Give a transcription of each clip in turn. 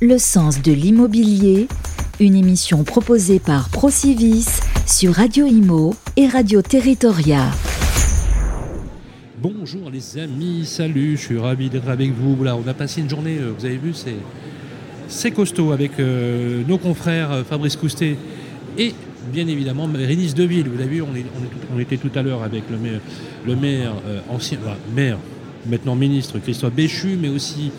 Le sens de l'immobilier, une émission proposée par Procivis sur Radio Imo et Radio Territoria. Bonjour les amis, salut, je suis ravi d'être avec vous. On a passé une journée, euh, vous avez vu, c'est, c'est costaud avec euh, nos confrères euh, Fabrice Coustet et bien évidemment Rénis Deville. Vous avez vu, on, était tout à l'heure avec le maire, ancien, maire, maintenant ministre Christophe Béchu, mais aussi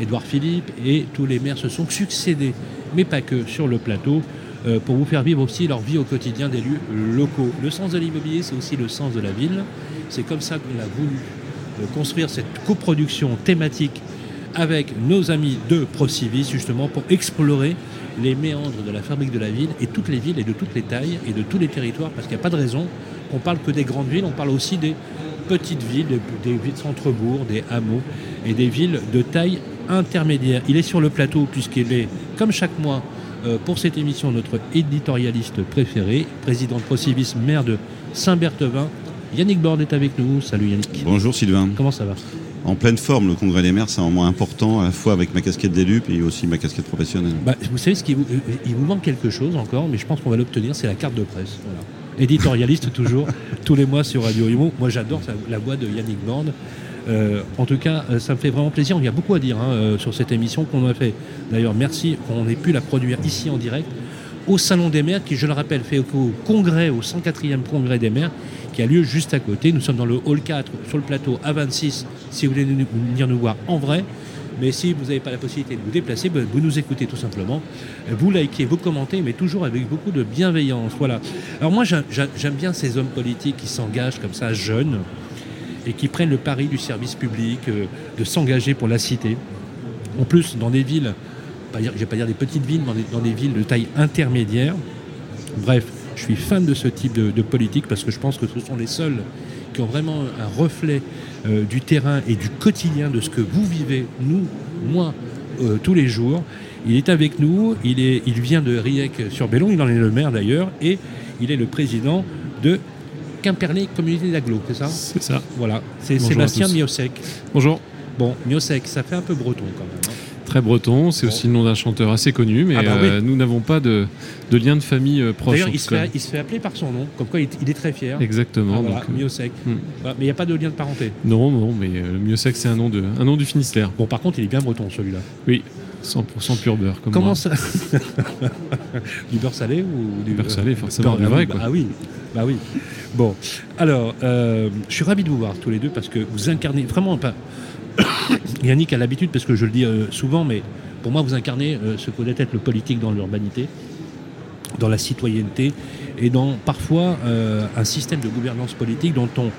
Édouard Philippe et tous les maires se sont succédés, mais pas que, sur le plateau. euh, pour vous faire vivre aussi leur vie au quotidien des lieux locaux. Le sens de l'immobilier, c'est aussi le sens de la ville. C'est comme ça qu'on a voulu euh, construire cette coproduction thématique avec nos amis de Procivis, justement, pour explorer les méandres de la fabrique de la ville et toutes les villes et de toutes les tailles et de tous les territoires, parce qu'il n'y a pas de raison qu'on parle que des grandes villes, on parle aussi des petites villes, des, des villes centre-bourg, des hameaux et des villes de taille intermédiaire. Il est sur le plateau puisqu'il est, comme chaque mois, euh, pour cette émission, notre éditorialiste préféré, président de Procivis, maire de Saint-Berthevin. Yannick Borde est avec nous. Salut Yannick. Bonjour Sylvain. Comment ça va? En pleine forme, le congrès des maires, c'est un moment important, à la fois avec ma casquette d'élu et aussi ma casquette professionnelle. Bah, Vous savez, ce qui vous, euh, il vous manque quelque chose encore, mais je pense qu'on va l'obtenir, c'est la carte de presse. Voilà. Éditorialiste toujours, tous les mois sur Radio Imo. Moi j'adore la voix de Yannick Borde. Euh, en tout cas, euh, ça me fait vraiment plaisir. Il y a beaucoup à dire hein, euh, sur cette émission qu'on a fait. D'ailleurs, merci qu'on ait pu la produire ici en direct au Salon des maires, qui, je le rappelle, fait au congrès, au 104e congrès des maires, qui a lieu juste à côté. Nous sommes dans le hall 4, sur le plateau A26, si vous voulez venir nous voir en vrai. Mais si vous n'avez pas la possibilité de vous déplacer, ben, vous nous écoutez tout simplement. Vous likez, vous commentez, mais toujours avec beaucoup de bienveillance. Voilà. Alors moi, j'a- j'a- j'aime bien ces hommes politiques qui s'engagent comme ça, jeunes, et qui prennent le pari du service public, euh, de s'engager pour la cité. En plus, dans des villes, je ne vais pas dire des petites villes, mais dans des, villes de taille intermédiaire. Bref, je suis fan de ce type de, politique parce que je pense que ce sont les seuls qui ont vraiment un reflet euh, du terrain et du quotidien de ce que vous vivez, nous, moi, euh, tous les jours. Il est avec nous, il, il vient de Riec-sur-Bellon, il en est le maire d'ailleurs, et il est le président de Quimperlé Communauté d'Aglo, c'est ça C'est ça. Voilà, c'est Sébastien. Miosek. Bonjour. Bon, Miosek, ça fait un peu breton quand même. hein. Très breton, c'est Bon. aussi le nom d'un chanteur assez connu, mais Ah bah euh, nous n'avons pas de, de lien de famille euh, proche. D'ailleurs, il, se fait- il se fait appeler par son nom, comme quoi il, il est très fier. Exactement. Ah, voilà, donc, euh, Miosek. hmm. Mais il n'y a pas de lien de parenté. non, non, mais euh, mieux c'est un nom de un nom du Finistère. Bon, par contre, il est bien breton celui-là. Oui, 100% pur beurre. Comme Comment moi. ça Du beurre salé ou du Du beurre salé, forcément, beurre- du vrai, ah, quoi. bah, ah oui, bah oui. Bon, alors, euh, je suis ravi de vous voir tous les deux parce que vous incarnez vraiment pas. Yannick a l'habitude, parce que je le dis euh, souvent, mais pour moi, vous incarnez euh, ce que doit être le politique dans l'urbanité, dans la citoyenneté et dans parfois euh, un système de gouvernance politique dont on,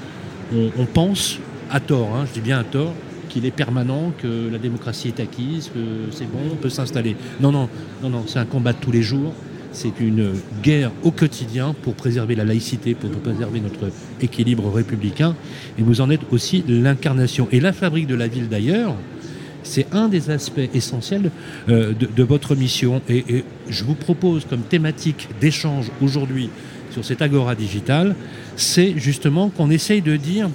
on, on pense, à tort, hein, je dis bien à tort, qu'il est permanent, que la démocratie est acquise, que c'est bon, on peut s'installer. Non, non, non, non, c'est un combat de tous les jours. C'est une guerre au quotidien pour préserver la laïcité, pour préserver notre équilibre républicain. Et vous en êtes aussi l'incarnation. Et la fabrique de la ville d'ailleurs, c'est un des aspects essentiels euh, de, votre mission. Et, et je vous propose comme thématique d'échange aujourd'hui sur cette agora digitale, c'est justement qu'on essaye de dire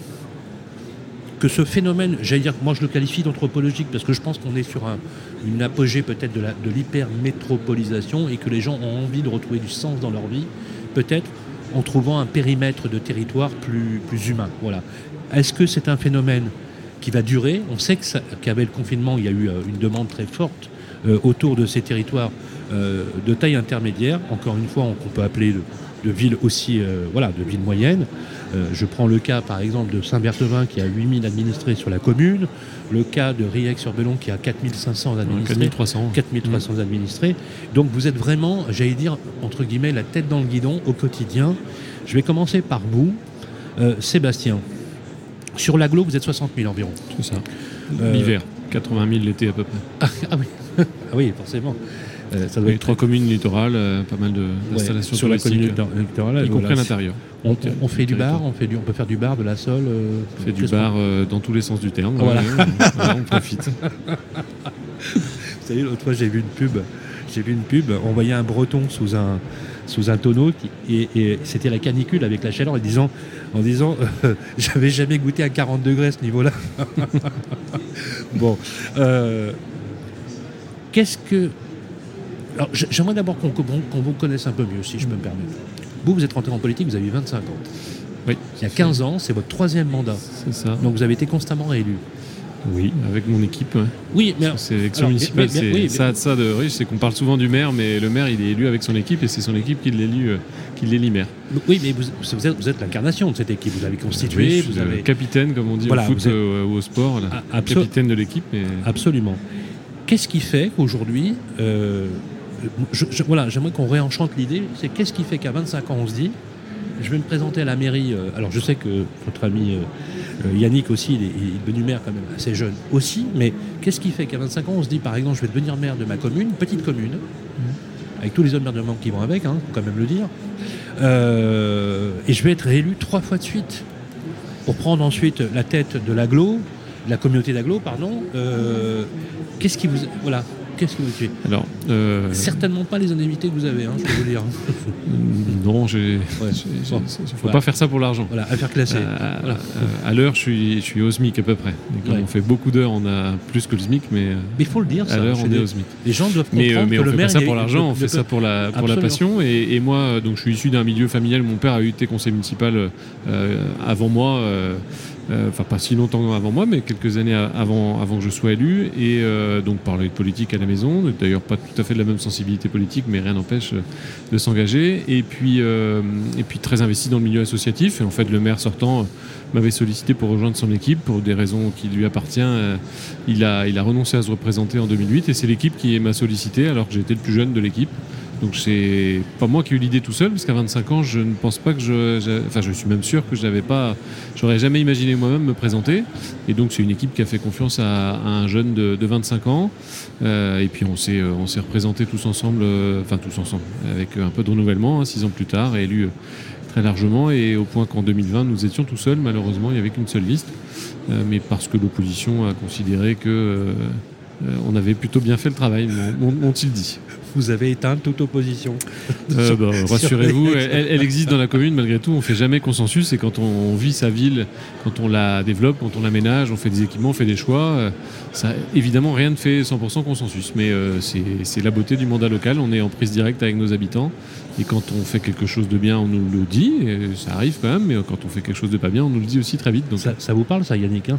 que ce phénomène, j'allais dire, moi je le qualifie d'anthropologique parce que je pense qu'on est sur un- une apogée peut-être de l'hyper-métropolisation et que les gens ont envie de retrouver du sens dans leur vie, peut-être en trouvant un périmètre de territoire plus, plus humain. Voilà. Est-ce que c'est un phénomène qui va durer? On sait que qu'avec le confinement, il y a eu euh, une demande très forte euh, autour de ces territoires euh, de taille intermédiaire, encore une fois, on- qu'on peut appeler de, de villes aussi, euh, voilà, de villes moyennes. Euh, je prends le cas par exemple de Saint-Berthevin qui a 8000 administrés sur la commune, le cas de Riec-sur-Bellon qui a 4500 administrés. 4300. 4300 administrés. Donc vous êtes vraiment, j'allais dire, entre guillemets, la tête dans le guidon au quotidien. Je vais commencer par vous, Euh, Sébastien. Sur l'aglo, vous êtes 60 000 environ. C'est ça. Euh, L'hiver, 80 000 l'été à peu près. Ah oui, ah oui, forcément. Euh, ça doit être trois communes littorales, euh, pas mal Ouais, d'installations sur la commune littorale, y compris à l'intérieur. On, Donc, on- on fait du territoire. bar, on, fait du, on peut faire du bar, de la sole. euh, On fait du bar dans tous les sens du terme. Voilà. on, voilà, on profite. Vous savez, l'autre fois, j'ai vu une pub. J'ai vu une pub. On voyait un breton sous un, sous un tonneau qui- et, et c'était la canicule avec la chaleur en disant, en disant euh, j'avais jamais goûté à 40 degrés à ce niveau-là. bon. euh, qu'est-ce que. Alors, j'aimerais d'abord qu'on vous connaisse un peu mieux, si je peux me permettre. Vous, vous êtes rentré en politique, vous avez 25 ans. Oui. Il y a 15 ans, c'est votre troisième mandat. C'est ça. Donc vous avez été constamment réélu. Oui, avec mon équipe. Oui, mais C'est l'élection alors, municipale, mais- oui, mais- ça, ça de riche, c'est qu'on parle souvent du maire, mais le maire il est élu avec son équipe et c'est son équipe qui l'élit, euh, qui l'élit maire. oui, mais vous, vous êtes, vous êtes l'incarnation de cette équipe. Vous avez constitué, Oui, je suis vous avez. capitaine, comme on dit Voilà, au foot êtes- euh, ou au sport, là. Ah, capitaine de l'équipe. Mais... Absolument. Qu'est-ce qui fait qu'aujourd'hui, euh, voilà, j'aimerais qu'on réenchante l'idée, c'est qu'est-ce qui fait qu'à 25 ans on se dit, je vais me présenter à la mairie. euh, alors je sais que votre ami euh, euh, Yannick aussi, est, devenu maire quand même assez jeune aussi, mais qu'est-ce qui fait qu'à 25 ans on se dit, par exemple, je vais devenir maire de ma commune, petite commune, avec tous les de membres qui vont avec, hein, faut quand même le dire, et je vais être réélu trois fois de suite pour prendre ensuite la tête de l'agglo, de la communauté d'agglo, pardon. qu'est-ce qui vous, voilà, qu'est-ce qui vous fait Alors, euh, Certainement pas les indemnités que vous avez, hein, je peux vous dire. non, j'ai. Ouais. Bon, faut voilà. pas faire ça pour l'argent. Voilà, affaire classée. Euh, Voilà. euh, à l'heure, je suis, je suis au SMIC à peu près. Et Ouais. on fait beaucoup d'heures, on a plus que le SMIC, mais euh, Mais faut le dire, à l'heure, on est au SMIC. Les gens doivent Mais, comprendre euh, mais que on le fait maire pas ça pour l'argent, on fait ça pour la, pour la passion. Et, et moi, euh, donc, je suis issu d'un milieu familial. Mon père a eu été conseiller municipal euh, avant moi, euh, euh, enfin pas si longtemps avant moi, mais quelques années avant, avant que je sois élu. Et euh, donc parler de politique à la maison. D'ailleurs, pas tout à fait de la même sensibilité politique, mais rien n'empêche euh, de s'engager. Et puis, euh, et puis très investi dans le milieu associatif. Et en fait, le maire sortant euh, m'avait sollicité pour rejoindre son équipe pour des raisons qui lui appartiennent. Euh, il a, il a renoncé à se représenter en 2008 et c'est l'équipe qui m'a sollicité alors que j'étais le plus jeune de l'équipe. Donc c'est pas moi qui ai eu l'idée tout seul parce qu'à 25 ans je ne pense pas que je, enfin je suis même sûr que je n'avais pas, j'aurais jamais imaginé moi-même me présenter. Et donc c'est une équipe qui a fait confiance à, un jeune de, de 25 ans. Euh, et puis on s'est, euh, on s'est représentés tous ensemble, euh, enfin tous ensemble, avec un peu de renouvellement, hein, six ans plus tard, et élus euh, très largement, et au point qu'en 2020 nous étions tout seuls. Malheureusement il n'y avait qu'une seule liste, Euh, mais parce que l'opposition a considéré que on avait plutôt bien fait le travail, m'ont- m'ont- m'ont-ils dit. Vous avez éteint toute opposition. Euh, bah, sur Rassurez-vous, elle, elle existe dans la commune malgré tout. On fait jamais consensus et quand on, vit sa ville, quand on la développe, quand on l'aménage, on fait des équipements, on fait des choix. euh, Ça, évidemment, rien ne fait 100% consensus, mais euh, c'est c'est la beauté du mandat local. On est en prise directe avec nos habitants et quand on fait quelque chose de bien, on nous le dit. Et ça arrive quand même, mais quand on fait quelque chose de pas bien, on nous le dit aussi très vite. Donc Ça, ça vous parle, ça, Yannick hein?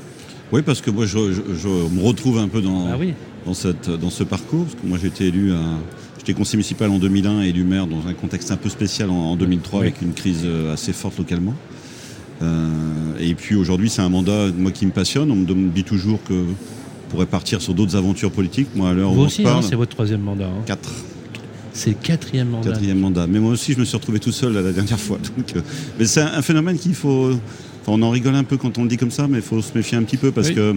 Oui, parce que moi, je, je- je me retrouve un peu dans, Ah oui. dans, cette, dans ce parcours. Parce que moi, j'ai été élu, à- j'étais conseiller municipal en 2001 et élu maire dans un contexte un peu spécial en, en 2003 Oui. avec une crise euh, assez forte localement. Euh, et puis aujourd'hui, c'est un mandat moi qui me passionne. On me dit toujours que je pourrais partir sur d'autres aventures politiques. Moi, à l'heure où Vous on aussi, hein, c'est votre troisième mandat. hein. quatre. C'est le quatrième mandat. Quatrième mandat. Mais moi aussi, je me suis retrouvé tout seul là, la dernière fois. Donc, euh, mais c'est un, un phénomène qu'il faut. On en rigole un peu quand on le dit comme ça, mais il faut se méfier un petit peu parce Oui. que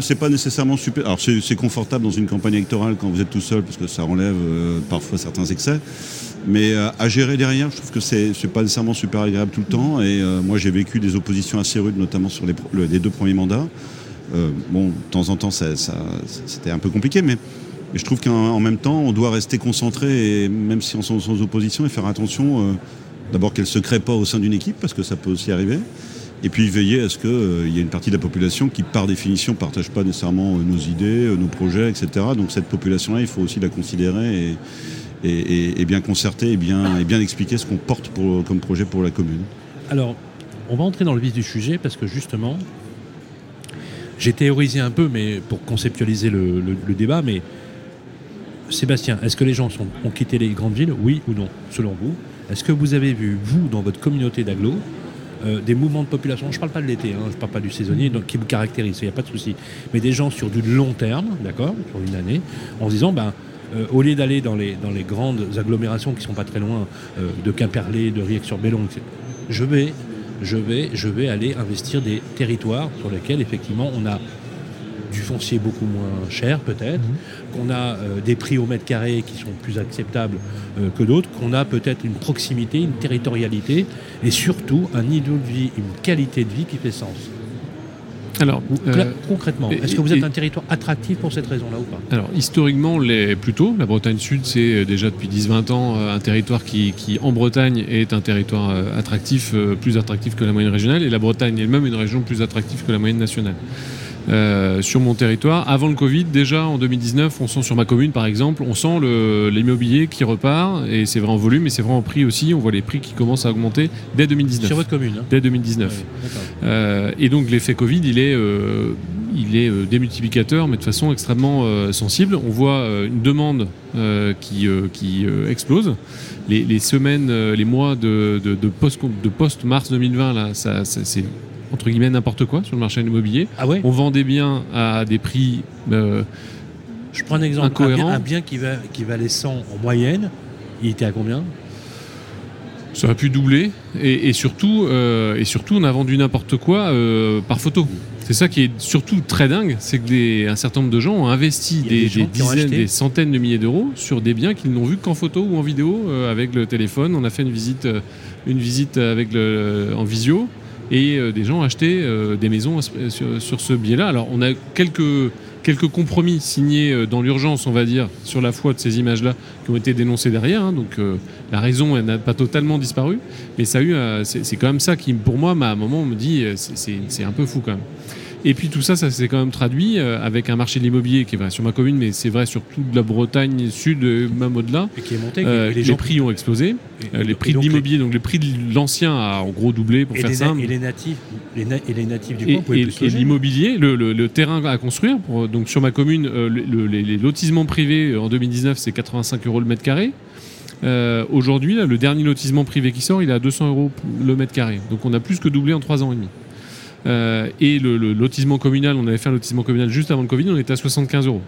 c'est pas, nécessairement super. Alors c'est confortable dans une campagne électorale quand vous êtes tout seul parce que ça enlève euh, parfois certains excès. Mais euh, à gérer derrière, je trouve que c'est pas nécessairement super agréable tout le temps. Et euh, moi, j'ai vécu des oppositions assez rudes, notamment sur les, pro- le- les deux premiers mandats. Bon, de temps en temps, ça- ça- c'était un peu compliqué, mais je trouve qu'en en même temps, on doit rester concentré, et même si on est sans opposition, et faire attention, d'abord qu'elle ne se crée pas au sein d'une équipe, parce que ça peut aussi arriver, et puis veiller à ce qu'il y ait une partie de la population qui, par définition, ne partage pas nécessairement euh, nos idées, euh, nos projets, etc. Donc cette population-là, il faut aussi la considérer et, bien concerter et bien, expliquer ce qu'on porte comme projet pour la commune. Alors, on va entrer dans le vif du sujet parce que justement, j'ai théorisé un peu, mais pour conceptualiser le, débat, mais Sébastien, est-ce que les gens ont quitté les grandes villes, oui ou non, selon vous? Est-ce que vous avez vu, vous, dans votre communauté d'agglo, euh, des mouvements de population, je ne parle pas de l'été, hein, je ne parle pas du saisonnier, donc, qui vous caractérisent, il n'y a pas de souci, mais des gens sur du long terme, d'accord, sur une année, en se disant, ben, euh, au lieu d'aller dans les, grandes agglomérations qui sont pas très loin euh, de Quimperlé, de Riec-sur-Bellon, je vais, je vais, je vais aller investir des territoires sur lesquels effectivement on a du foncier beaucoup moins cher peut-être, qu'on a euh, des prix au mètre carré qui sont plus acceptables euh, que d'autres, qu'on a peut-être une proximité, une territorialité et surtout un niveau de vie, une qualité de vie qui fait sens. Alors, euh, concrètement, est-ce que vous êtes et- un territoire attractif pour cette raison-là ou pas? Alors, historiquement, plutôt. La Bretagne Sud, c'est déjà depuis 10-20 ans un territoire qui, qui, en Bretagne, est un territoire attractif, plus attractif que la moyenne régionale. Et la Bretagne elle-même est une région plus attractive que la moyenne nationale. Euh, sur mon territoire. Avant le Covid, déjà en 2019, on sent sur ma commune par exemple, on sent l'immobilier qui repart et c'est vrai en volume et c'est vrai en prix aussi. On voit les prix qui commencent à augmenter dès 2019. Sur votre commune. hein Dès 2019. Ouais, d'accord. Euh, et donc l'effet Covid, il est, euh, il est démultiplicateur, mais de façon extrêmement sensible. On voit une demande qui, qui explose. Les, les semaines, les mois de, de, de post, de post-mars 2020, là, ça, ça- c'est entre guillemets n'importe quoi sur le marché immobilier. Ah ouais On vend des biens à des prix euh, Je prends un exemple. Un bien, un bien qui, va, qui valait 100 en moyenne, il était à combien? Ça a pu doubler et, et surtout, euh, et surtout, on a vendu n'importe quoi euh, par photo. C'est ça qui est surtout très dingue, c'est que des- un certain nombre de gens ont investi des, des gens des qui ont dizaines, des centaines de milliers d'euros sur des biens qu'ils n'ont vus qu'en photo ou en vidéo euh, avec le téléphone. On a fait une visite, une visite avec le, en visio et euh, des gens acheté euh, des maisons euh, sur, ce biais-là. Alors on a quelques quelques compromis signés dans l'urgence, on va dire, sur la foi de ces images-là qui ont été dénoncées derrière. hein. donc euh, la raison elle n'a pas totalement disparu, mais ça a eu, euh, c'est quand même ça qui, pour moi, à un moment, me dit, c'est un peu fou quand même. Et puis tout ça, ça s'est quand même traduit euh, avec un marché de l'immobilier qui est vrai sur ma commune, mais c'est vrai sur toute la Bretagne sud, euh, même au-delà. Et qui est monté. Euh, les, prix ont explosé. et- Euh, les prix de l'immobilier, donc les prix de l'ancien a en gros doublé pour Et faire simple. et les natifs, les, na- et les natifs du coin et- et l'immobilier, le, le- le terrain à construire, pour- donc sur ma commune, le- le- les, les lotissements privés en 2019, c'est 85 euros le mètre carré. Euh, Aujourd'hui, là, le dernier lotissement privé qui sort, il est à 200 euros le mètre carré. Donc on a plus que doublé en 3 ans et demi. Euh, et le, le lotissement communal, on avait fait un lotissement communal juste avant le Covid, on était à 75 euros.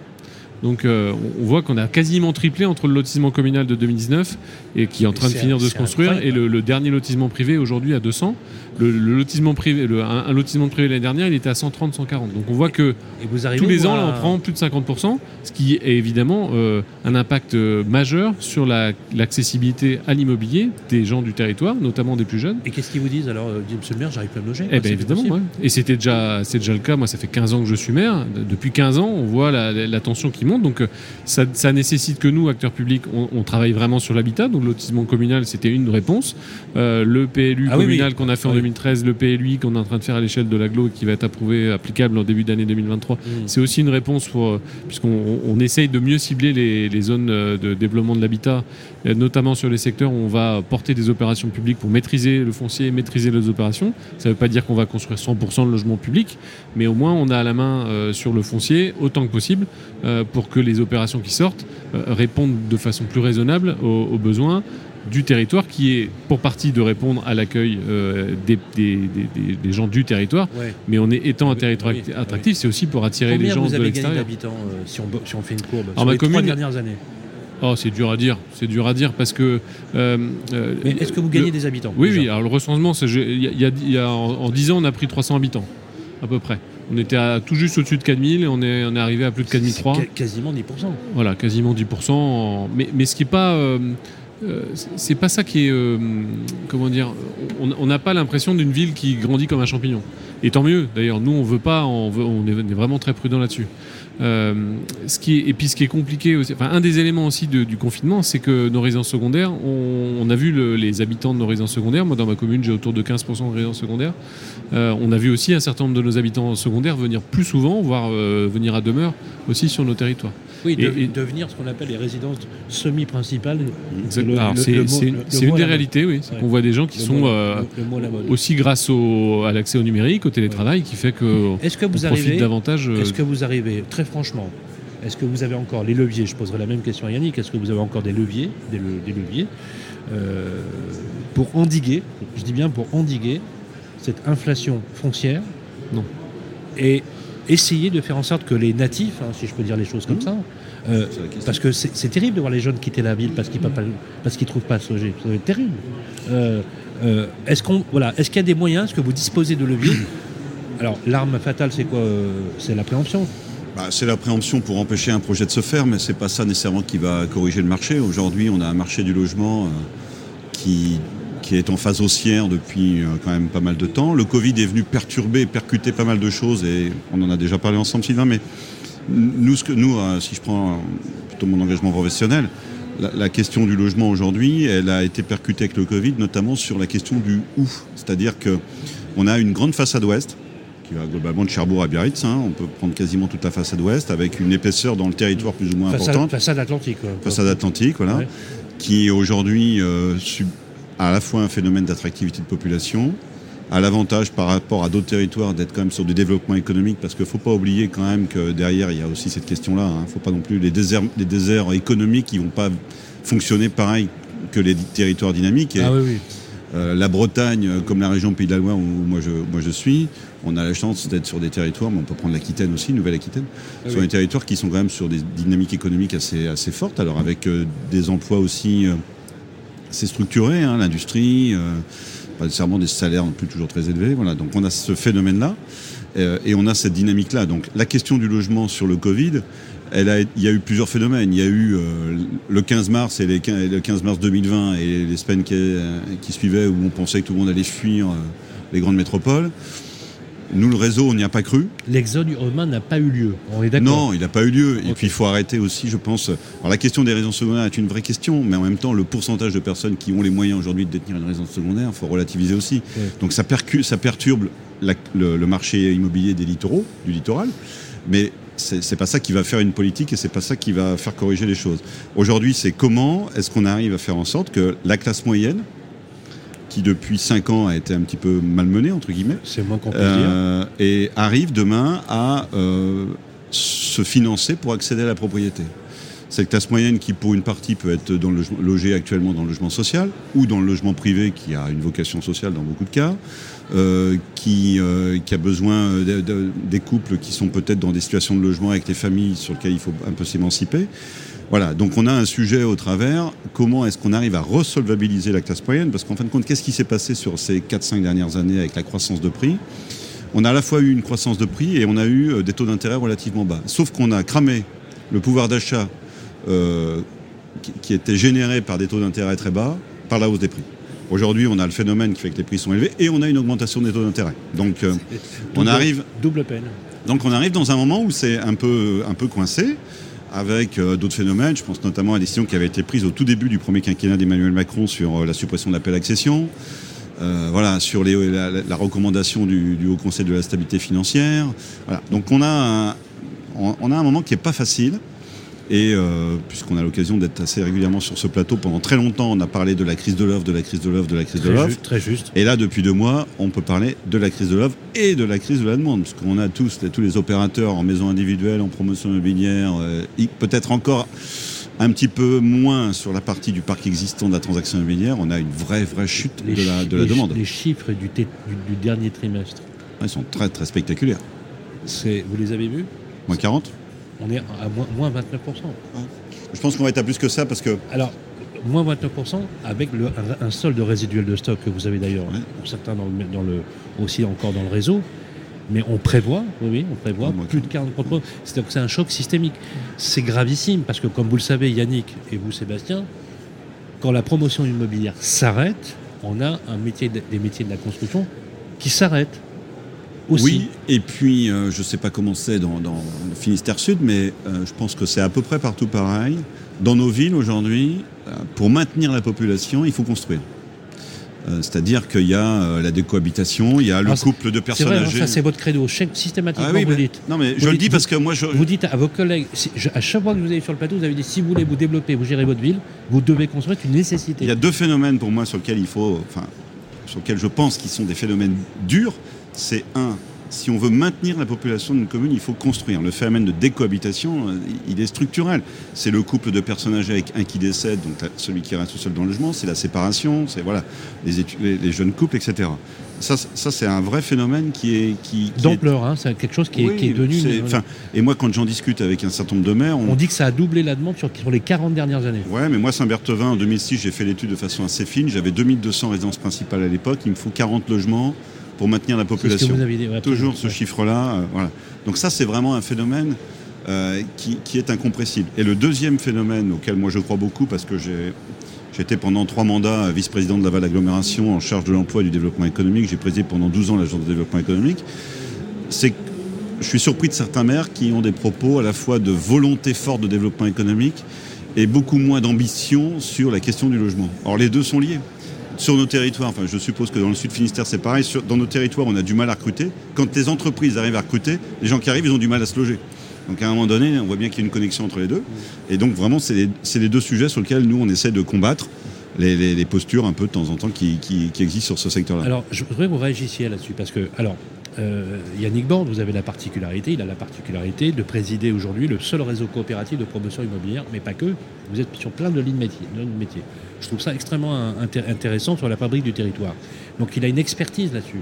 Donc euh, on voit qu'on a quasiment triplé entre le lotissement communal de 2019 et qui est en train de finir de se construire et le dernier lotissement privé aujourd'hui à 200. Le, le lotissement privé, le- un, un lotissement privé l'année dernière, il était à 130, 140. Donc on voit que Et vous arrivez tous les ans, à- là, on prend plus de 50%, ce qui est évidemment euh, un impact euh, majeur sur la- l'accessibilité à l'immobilier des gens du territoire, notamment des plus jeunes. Et qu'est-ce qu'ils vous disent alors euh, Monsieur le maire, j'arrive pas à me loger. Eh bien évidemment, ouais. et c'était déjà, c'est déjà le cas. Moi, ça fait 15 ans que je suis maire. De- Depuis 15 ans, on voit la, la- la tension qui monte. Donc, euh, ça, ça nécessite que nous, acteurs publics, on, on travaille vraiment sur l'habitat. Donc, le lotissement communal, c'était une réponse. Euh, le PLU Ah communal oui. qu'on a fait en Oui. 2013, le PLUI qu'on est en train de faire à l'échelle de l'aglo et qui va être approuvé, applicable en début d'année 2023. Mm. C'est aussi une réponse pour, euh, puisqu'on on- on essaye de mieux cibler les, les zones euh, de développement de l'habitat, notamment sur les secteurs où on va porter des opérations publiques pour maîtriser le foncier, maîtriser les opérations. Ça ne veut pas dire qu'on va construire 100% de logements publics, mais au moins on a la main euh, sur le foncier autant que possible euh, pour que les opérations qui sortent euh, répondent de façon plus raisonnable aux, aux besoins du territoire qui est pour partie de répondre à l'accueil euh, des, des- des- des- des gens du territoire, Ouais. mais on est étant un territoire oui, attractif, c'est aussi pour attirer les Combien gens vous de avez gagné l'extérieur. d'habitants euh, si, on, si on fait une courbe Alors, sur ma les trois dernières années? Oh, c'est dur à dire, c'est dur à dire parce que. euh, Mais est-ce que vous le- gagnez des habitants Oui, oui. Alors le recensement, il y a, y y en, en 10 ans, on a pris 300 habitants, à peu près. On était à, tout juste au-dessus de 4000 et on est, on est arrivé à plus de 4003. C'est ca- Quasiment 10%. Voilà, quasiment 10%. en- Mais, mais ce qui est pas. euh, euh, c'est pas ça qui est. euh, comment dire On n'a pas l'impression d'une ville qui grandit comme un champignon. Et tant mieux, d'ailleurs. Nous, on veut pas. On, est, vraiment très prudent là-dessus. Euh, et puis ce qui est compliqué aussi, enfin un des éléments aussi du confinement, c'est que nos résidences secondaires, on, a vu le- les habitants de nos résidences secondaires, moi dans ma commune j'ai autour de 15% de résidences secondaires, on a vu aussi un certain nombre de nos habitants secondaires venir plus souvent, voire venir à demeure aussi sur nos territoires. Oui, Et- de- et- devenir ce qu'on appelle les résidences semi-principales. C'est une, des réalités, oui. Ouais. qu'on voit des gens qui Le sont mot- euh, le- aussi grâce au, à l'accès au numérique, au télétravail, qui fait que Est-ce que on vous profite arrivez davantage. euh, Est-ce que vous arrivez, très franchement, est-ce que vous avez encore les leviers? Je poserai la même question à Yannick. Est-ce que vous avez encore des leviers, des, le- des leviers euh, pour endiguer, je dis bien pour endiguer, cette inflation foncière? Non. Et essayer de faire en sorte que les natifs, hein, si je peux dire les choses comme Mmh. ça, euh, C'est parce que c'est c'est terrible de voir les jeunes quitter la ville parce qu'ils ne trouvent pas à se loger. Être terrible. Euh, euh, est-ce qu'on voilà, est-ce qu'il y a des moyens Est-ce que vous disposez de leviers Alors l'arme fatale, c'est quoi euh, C'est la préemption. Bah, c'est la préemption pour empêcher un projet de se faire, mais c'est pas ça nécessairement qui va corriger le marché. Aujourd'hui, on a un marché du logement euh, qui, qui est en phase haussière depuis euh, quand même pas mal de temps. Le Covid est venu perturber, percuter pas mal de choses, et on en a déjà parlé ensemble, Sylvain, mais nous, ce que, nous euh, si je prends plutôt mon engagement professionnel, la, la question du logement aujourd'hui, elle a été percutée avec le Covid, notamment sur la question du où. C'est-à-dire que on a une grande façade ouest qui va globalement de Cherbourg à Biarritz. hein. On peut prendre quasiment toute la façade ouest avec une épaisseur dans le territoire plus ou moins Façade, importante. façade atlantique. quoi. Façade atlantique, voilà, Ouais. qui aujourd'hui euh, sub- à la fois un phénomène d'attractivité de population, à l'avantage par rapport à d'autres territoires d'être quand même sur du développement économique, parce qu'il ne faut pas oublier quand même que derrière il y a aussi cette question-là. Il ne faut pas non plus les déserts, les déserts économiques qui vont pas fonctionner pareil que les territoires dynamiques. Et, Ah oui, oui. euh, la Bretagne, euh, comme la région Pays de la Loire où moi je, moi je suis, on a la chance d'être sur des territoires, mais on peut prendre l'Aquitaine aussi, Nouvelle-Aquitaine, Ah sur oui. des territoires qui sont quand même sur des dynamiques économiques assez, assez fortes, alors avec euh, des emplois aussi euh, assez structurés, hein, l'industrie, euh, pas nécessairement des salaires non plus toujours très élevés. Voilà. Donc on a ce phénomène-là euh, et on a cette dynamique-là. Donc la question du logement sur le Covid, il y a eu plusieurs phénomènes. Il y a eu euh, le 15 mars et les 15, le 15 mars 2020 et les semaines qui, euh, qui suivaient où on pensait que tout le monde allait fuir euh, les grandes métropoles. Nous, le réseau, on n'y a pas cru. L'exode urbain n'a pas eu lieu. On est d'accord. Non, il n'a pas eu lieu. Et puis il faut arrêter aussi, je pense. Alors la question des résidences secondaires est une vraie question, mais en même temps, le pourcentage de personnes qui ont les moyens aujourd'hui de détenir une résidence secondaire, il faut relativiser aussi. Ouais. Donc ça, perturbe la- le, le marché immobilier des littoraux, du littoral, mais c'est c'est pas ça qui va faire une politique et c'est pas ça qui va faire corriger les choses. Aujourd'hui, c'est comment est-ce qu'on arrive à faire en sorte que la classe moyenne, qui depuis 5 ans a été un petit peu malmenée, entre guillemets, C'est moins qu'on euh, et arrive demain à euh, se financer pour accéder à la propriété. Cette classe moyenne qui, pour une partie, peut être dans le logée actuellement dans le logement social ou dans le logement privé qui a une vocation sociale dans beaucoup de cas, euh, qui, euh, qui a besoin de- de- des couples qui sont peut-être dans des situations de logement avec des familles sur lesquelles il faut un peu s'émanciper. Voilà, donc on a un sujet au travers. Comment est-ce qu'on arrive à resolvabiliser la classe moyenne? Parce qu'en fin de compte, qu'est-ce qui s'est passé sur ces 4-5 dernières années avec la croissance de prix? On a à la fois eu une croissance de prix et on a eu euh, des taux d'intérêt relativement bas. Sauf qu'on a cramé le pouvoir d'achat euh, qui, était généré par des taux d'intérêt très bas par la hausse des prix. Aujourd'hui, on a le phénomène qui fait que les prix sont élevés et on a une augmentation des taux d'intérêt. Donc, euh, on arrive Double peine. donc on arrive dans un moment où c'est un peu, un peu coincé, avec euh, d'autres phénomènes. Je pense notamment à la décision qui avait été prise au tout début du premier quinquennat d'Emmanuel Macron sur euh, la suppression de l'appel accession. Euh, voilà, sur la, recommandation du, Haut Conseil de la stabilité financière. Voilà. Donc on a, on, on a un moment qui n'est pas facile. Et euh, puisqu'on a l'occasion d'être assez régulièrement sur ce plateau, pendant très longtemps, on a parlé de la crise de l'offre, de la crise de l'offre, de la crise de Très, l'offre. ju- très juste. Et là, depuis deux mois, on peut parler de la crise de l'offre et de la crise de la demande, parce qu'on a tous, tous les opérateurs en maison individuelle, en promotion immobilière, euh, peut-être encore un petit peu moins sur la partie du parc existant de la transaction immobilière, on a une vraie, vraie chute Les de la, chi- de la les chi- demande. Les chiffres du, té- du- du dernier trimestre, Ils sont très, très spectaculaires. c'est, vous les avez vus? Moins 40 On est à moins, moins 29%. Je pense qu'on va être à plus que ça, parce que Alors, moins 29% avec le, un, un solde résiduel de stock que vous avez d'ailleurs, Ouais. pour certains dans le, dans le, aussi encore dans le réseau. Mais on prévoit, oui, on prévoit Ouais, plus de 40%. C'est-à-dire que c'est un choc systémique. C'est gravissime parce que, comme vous le savez, Yannick et vous, Sébastien, quand la promotion immobilière s'arrête, on a un métier de- des métiers de la construction qui s'arrêtent aussi. Oui, et puis euh, je ne sais pas comment c'est dans, dans le Finistère Sud, mais euh, je pense que c'est à peu près partout pareil. Dans nos villes aujourd'hui, euh, pour maintenir la population, il faut construire. C'est-à-dire qu'il y a la décohabitation, il y a le Ah, couple de personnes vrai, âgées. ça c'est votre credo. Systématiquement, ah oui, vous le dites. non mais Vous je le dites- dis parce que moi je, Vous dites à vos collègues, si- je- à chaque fois que vous allez sur le plateau, vous avez dit si vous voulez vous développer, vous gérez votre ville, vous devez construire c'est une nécessité. il y a deux phénomènes pour moi sur lesquels il faut, enfin, sur lesquels je pense qu'ils sont des phénomènes durs. C'est un, si on veut maintenir la population d'une commune, il faut construire. Le phénomène de décohabitation, euh, il est structurel. C'est le couple de personnes âgées avec un qui décède, donc celui qui reste tout seul dans le logement, c'est la séparation, c'est voilà, les, les, les jeunes couples, etc. Ça, ça c'est un vrai phénomène qui est qui, qui est- D'ampleur, hein, c'est quelque chose qui est, Oui, qui est devenu. une- et moi, quand j'en discute avec un certain nombre de maires, on, on dit que ça a doublé la demande sur, sur les 40 dernières années. Ouais, mais moi, Saint-Berthevin, en 2006, j'ai fait l'étude de façon assez fine. J'avais 2200 résidences principales à l'époque. Il me faut 40 logements pour maintenir la C'est ce que population. vous avez dit. ouais, Toujours ce chiffre-là. euh, voilà. Donc ça, c'est vraiment un phénomène euh, qui, qui est incompressible. Et le deuxième phénomène auquel moi je crois beaucoup, parce que j'ai J'étais pendant trois mandats vice-président de Laval Agglomération en charge de l'emploi et du développement économique. J'ai présidé pendant 12 ans l'agence de développement économique. C'est que je suis surpris de certains maires qui ont des propos à la fois de volonté forte de développement économique et beaucoup moins d'ambition sur la question du logement. Or, les deux sont liés. Sur nos territoires, enfin je suppose que dans le sud Finistère c'est pareil, dans nos territoires on a du mal à recruter. Quand les entreprises arrivent à recruter, les gens qui arrivent ils ont du mal à se loger. Donc à un moment donné, on voit bien qu'il y a une connexion entre les deux. Et donc vraiment, c'est les, deux sujets sur lesquels nous, on essaie de combattre les, postures un peu de temps en temps qui, existent sur ce secteur-là. Alors, je voudrais que vous réagissiez là-dessus, parce que, euh, Yannick Borde, vous avez la particularité, il a la particularité de présider aujourd'hui le seul réseau coopératif de promotion immobilière, mais pas que. Vous êtes sur plein de lignes métiers. métier. Je trouve ça extrêmement intéressant sur la fabrique du territoire. Donc il a une expertise là-dessus.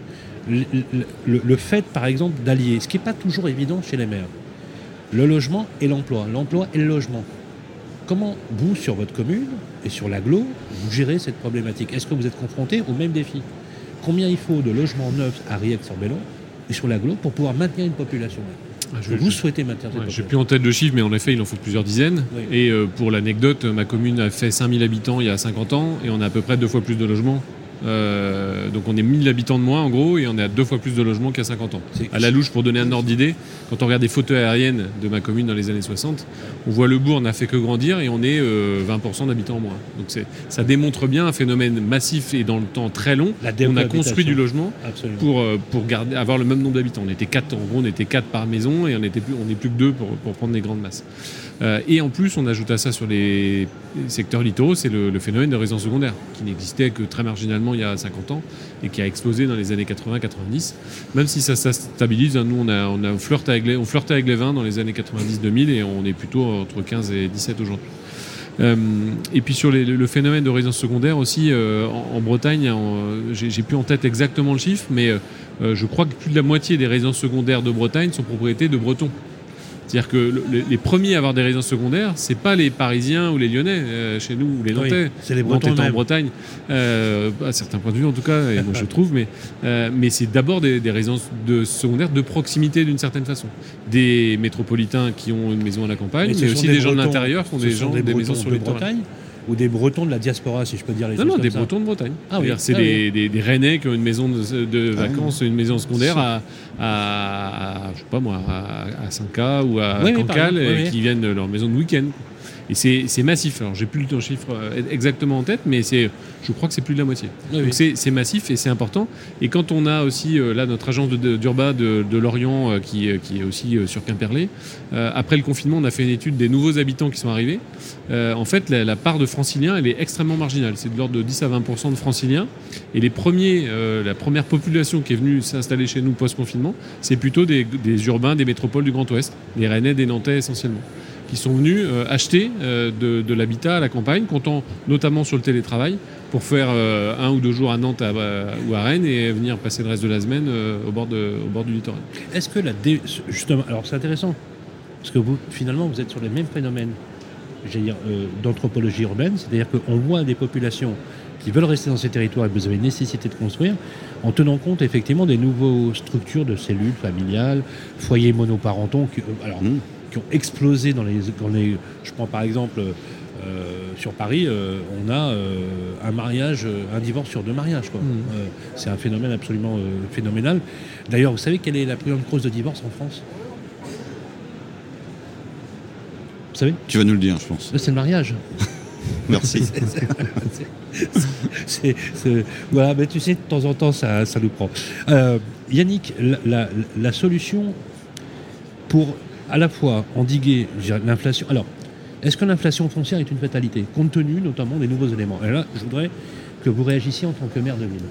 Le, fait, par exemple, d'allier, ce qui n'est pas toujours évident chez les maires, le logement et l'emploi, l'emploi et le logement. Comment vous, sur votre commune et sur l'aglo, vous gérez cette problématique? Est-ce que vous êtes confronté au même défi? Combien il faut de logements neufs à Riec-sur-Bellon et sur l'aglo pour pouvoir maintenir une population. Ah, je, vous souhaitez maintenir cette Je n'ai plus en tête le chiffre, mais en effet, il en faut plusieurs dizaines. Et euh, pour l'anecdote, ma commune a fait 5000 habitants il y a 50 ans et on a à peu près deux fois plus de logements euh, donc on est 1000 habitants de moins en gros et on est à deux fois plus de logements qu'à 50 ans. À la louche, pour donner un ordre d'idée, quand on regarde des photos aériennes de ma commune dans les années 60, on voit le bourg n'a fait que grandir et on est 20% euh, d'habitants en moins. Donc ça démontre bien un phénomène massif et dans le temps très long. on a construit du logement pour, euh, pour garder, avoir le même nombre d'habitants. On était quatre, en gros on était quatre par maison et on n'est plus, plus que deux pour, pour prendre des grandes masses. Euh, et en plus, on ajoute à ça sur les secteurs littoraux, c'est le, phénomène de résidence secondaire, qui n'existait que très marginalement il y a 50 ans et qui a explosé dans les années 80-90. Même si ça, ça stabilise, hein, nous on, a, on, a flirté avec les, on flirtait avec les 20 dans les années 90-2000 et on est plutôt entre 15 et 17 aujourd'hui. Euh, et puis sur le phénomène de résidence secondaire aussi, euh, en, Bretagne, j'ai plus en tête exactement le chiffre, mais je crois que plus de la moitié des résidences secondaires de Bretagne sont propriétés de Bretons. C'est-à-dire que les premiers à avoir des résidences secondaires, c'est pas les Parisiens ou les Lyonnais euh, chez nous ou les Nantais. c'est les Bretons en Bretagne, euh, à certains points de vue en tout cas, et moi je trouve, mais, euh, mais c'est d'abord des, résidences de secondaires de proximité d'une certaine façon. Des métropolitains qui ont une maison à la campagne, mais, aussi des, gens de l'intérieur qui ont des, gens, des, maisons sur les Bretagne ou des Bretons de la diaspora, si je peux dire les choses. Non, non, des Bretons de Bretagne. Ah, oui. C'est ah des, des, Rennais qui ont une maison de, ah vacances, une maison secondaire à, à, je sais pas moi, à, Saint-Cas ou à Cancale, qui viennent de leur maison de week-end. Et c'est massif. Alors, j'ai plus le chiffre euh, exactement en tête, mais c'est, je crois que c'est plus de la moitié. Donc, c'est massif et c'est important. Et quand on a aussi, euh, là, notre agence d'Urba de, de, Lorient, euh, qui, qui, est aussi sur Quimperlé, après le confinement, on a fait une étude des nouveaux habitants qui sont arrivés. en fait, la, part de franciliens, elle est extrêmement marginale. C'est de l'ordre de 10 à 20% de franciliens. Et les premiers, la première population qui est venue s'installer chez nous post-confinement, c'est plutôt des, des urbains des métropoles du Grand Ouest, des Rennais, des Nantais essentiellement qui sont venus euh, acheter euh, de, l'habitat à la campagne, comptant notamment sur le télétravail, pour faire euh, un ou deux jours à Nantes ou à Rennes et venir passer le reste de la semaine au, bord au bord du littoral. Est-ce que la justement, alors c'est intéressant, parce que vous, finalement, vous êtes sur les mêmes phénomènes dire, d'anthropologie urbaine, c'est-à-dire qu'on voit des populations qui veulent rester dans ces territoires et vous avez nécessité de construire, en tenant compte effectivement des nouvelles structures de cellules familiales, foyers monoparentaux. alors, mmh qui ont explosé dans les, je prends par exemple euh, sur Paris, euh, on a euh, un mariage, un divorce sur deux mariages. Quoi. Mmh. c'est un phénomène absolument phénoménal. D'ailleurs, vous savez quelle est la plus grande cause de divorce en France? Vous savez? Tu vas nous le dire, je pense. C'est le mariage. Merci. voilà, mais tu sais, de temps en temps, ça, ça nous prend. Yannick, la, solution pour à la fois endiguer l'inflation. Alors, est-ce que l'inflation foncière est une fatalité, compte tenu notamment des nouveaux éléments? Et là, je voudrais que vous réagissiez en tant que maire de ville.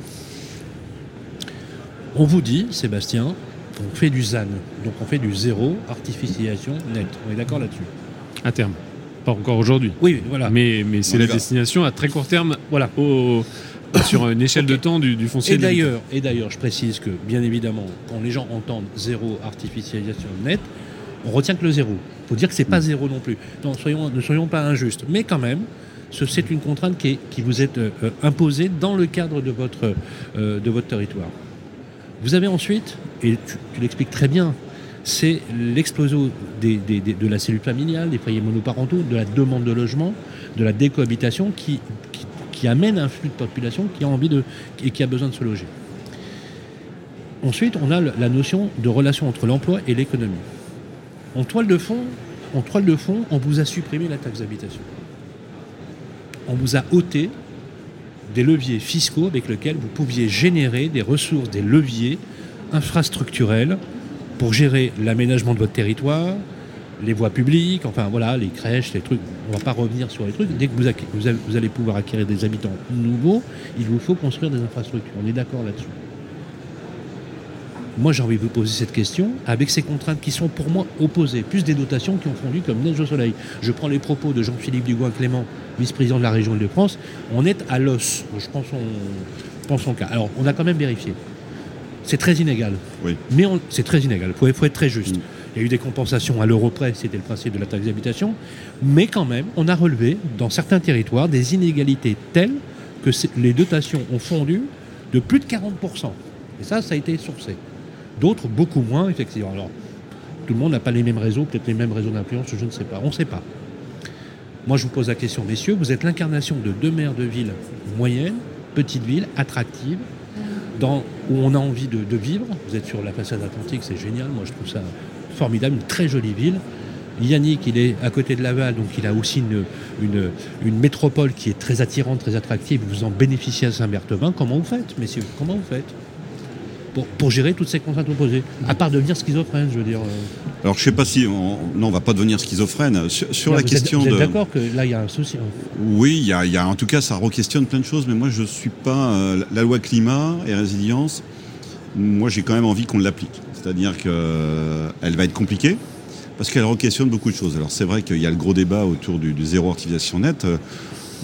On vous dit, Sébastien, on fait du ZAN, donc on fait du zéro artificialisation nette. On est d'accord là-dessus? À terme. Pas encore aujourd'hui. Oui, voilà. Mais, mais c'est la destination à très court terme voilà. sur une échelle de temps du, foncier. Et d'ailleurs, et d'ailleurs, je précise que, bien évidemment, quand les gens entendent zéro artificialisation nette, on retient que le zéro. Il faut dire que c'est pas mm. zéro non plus. Non, soyons, ne soyons pas injustes. Mais quand même, c'est une contrainte qui, vous est euh, imposée dans le cadre de votre, euh, de votre territoire. Vous avez ensuite, et tu, l'expliques très bien, c'est l'explosion de la cellule familiale, des foyers monoparentaux, de la demande de logement, de la décohabitation qui, qui, amène un flux de population qui a envie de et qui a besoin de se loger. Ensuite, on a la notion de relation entre l'emploi et l'économie. En toile de fond, on vous a supprimé la taxe d'habitation. On vous a ôté des leviers fiscaux avec lesquels vous pouviez générer des ressources, des leviers infrastructurels pour gérer l'aménagement de votre territoire, les voies publiques, enfin voilà, les crèches, les trucs. On ne va pas revenir sur les trucs. Dès que vous allez pouvoir acquérir des habitants nouveaux, il vous faut construire des infrastructures. On est d'accord là-dessus. Moi, j'ai envie de vous poser cette question avec ces contraintes qui sont pour moi opposées, plus des dotations qui ont fondu comme neige au soleil. Je prends les propos de Jean-Philippe Dugoin-Clément, vice-président de la région Île-de-France. On est à l'os. Je prends son, cas. Alors, on a quand même vérifié. C'est très inégal. Oui. Mais c'est très inégal. Il faut, faut être très juste. Mm. Il y a eu des compensations à l'euro près, c'était le principe de la taxe d'habitation. Mais quand même, on a relevé dans certains territoires des inégalités telles que les dotations ont fondu de plus de 40%. Et ça, ça a été sourcé. D'autres, beaucoup moins, effectivement. Alors, tout le monde n'a pas les mêmes réseaux, peut-être les mêmes réseaux d'influence, je ne sais pas. On ne sait pas. Moi, je vous pose la question, messieurs, vous êtes l'incarnation de deux maires de villes moyennes, petites villes, attractives, où on a envie de, vivre. Vous êtes sur la façade atlantique, c'est génial. Moi, je trouve ça formidable, une très jolie ville. Yannick, il est à côté de Laval, donc il a aussi une métropole qui est très attirante, très attractive. Vous en bénéficiez à Saint-Berthevin. Comment vous faites, messieurs? Comment vous faites? Pour, pour gérer toutes ces contraintes opposées À part devenir schizophrène, je veux dire. euh. Alors je sais pas si on, non, on va pas devenir schizophrène sur, sur Non, la vous question êtes, vous êtes de. d'accord que là, il y a un souci. hein Oui, il y a, il y a- en tout cas, ça re-questionne plein de choses, mais moi, je suis pas euh, la loi climat et résilience. Moi, j'ai quand même envie qu'on l'applique. C'est-à-dire qu'elle va être compliquée parce qu'elle re-questionne beaucoup de choses. Alors, c'est vrai qu'il y a le gros débat autour du, du zéro artificialisation nette.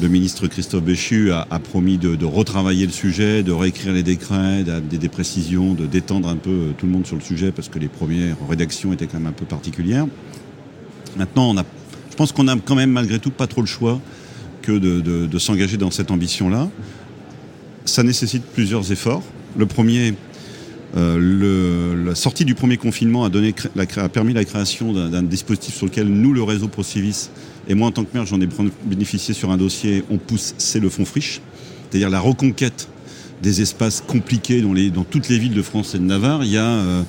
Le ministre Christophe Béchu a, promis de, retravailler le sujet, de réécrire les décrets, d'a- des, précisions, de détendre un peu euh, tout le monde sur le sujet parce que les premières rédactions étaient quand même un peu particulières. Maintenant, je pense qu'on a quand même malgré tout pas trop le choix que de, s'engager dans cette ambition-là. Ça nécessite plusieurs efforts. Le premier, euh, la sortie du premier confinement a, permis la création d'un d'un dispositif sur lequel nous, le réseau ProCivis, et moi en tant que maire, j'en ai bénéficié sur un dossier, on pousse, c'est le fonds friche, c'est-à-dire la reconquête des espaces compliqués dans, les, dans toutes les villes de France et de Navarre. Il y a euh,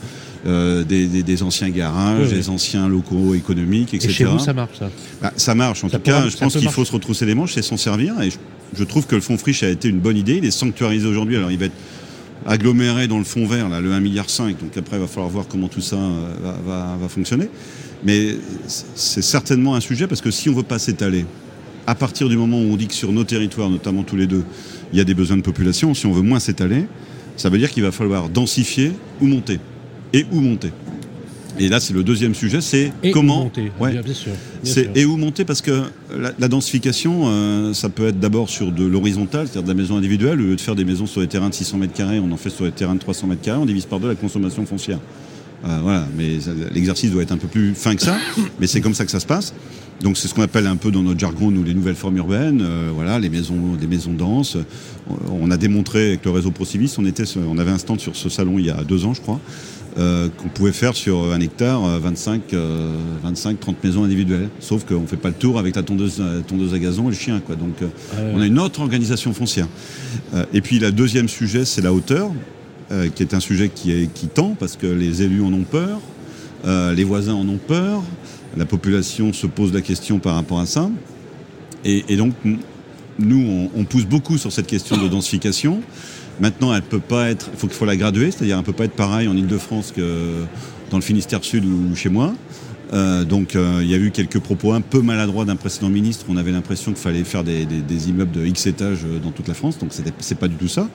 euh, des, des- des anciens garages, Oui, oui. des anciens locaux économiques, Et etc. chez vous, ça marche, ça Bah, ça marche, en Ça tout cas, je pense qu'il faut se retrousser les manches et s'en servir. Et je, je trouve que le fonds friche a été une bonne idée. Il est sanctuarisé aujourd'hui. Alors, il va être aggloméré dans le fonds vert, là, le 1,5 milliard. Donc après, il va falloir voir comment tout ça euh, va, va- va fonctionner. Mais c'est certainement un sujet parce que si on veut pas s'étaler, à partir du moment où on dit que sur nos territoires, notamment tous les deux, il y a des besoins de population, si on veut moins s'étaler, ça veut dire qu'il va falloir densifier ou monter. Et où monter. Et là, c'est le deuxième sujet, c'est Et comment... monter, Ouais. bien, bien sûr. bien C'est sûr. et où monter parce que la, la densification, euh, ça peut être d'abord sur de l'horizontale, c'est-à-dire de la maison individuelle. Au lieu de faire des maisons sur des terrains de 600 mètres carrés, on en fait sur des terrains de 300 mètres carrés, on divise par deux la consommation foncière. Euh, voilà, mais l'exercice doit être un peu plus fin que ça, mais c'est comme ça que ça se passe. Donc c'est ce qu'on appelle un peu dans notre jargon nous les nouvelles formes urbaines, euh, voilà, les maisons, des maisons denses. On a démontré avec le réseau Procivis, on était, on avait un stand sur ce salon il y a deux ans, je crois, euh, qu'on pouvait faire sur un hectare euh, 25, euh, 25, 30 maisons individuelles. Sauf qu'on fait pas le tour avec la tondeuse, la tondeuse à gazon et le chien, quoi. Donc euh, Ah on a une autre organisation foncière. Euh, et puis le deuxième sujet, c'est la hauteur, euh, qui est un sujet qui, est, qui tend parce que les élus en ont peur, euh, les voisins en ont peur, la population se pose la question par rapport à ça. Et, donc, nous, on, pousse beaucoup sur cette question de densification. Maintenant, elle peut pas être, il faut qu'il faut la graduer, c'est-à-dire elle peut pas être pareille en Ile-de-France que dans le Finistère Sud ou chez moi. Euh, donc, euh, il y a eu quelques propos un peu maladroits d'un précédent ministre. On avait l'impression qu'il fallait faire des, immeubles de X étages euh, dans toute la France. Donc, c'est pas du tout ça.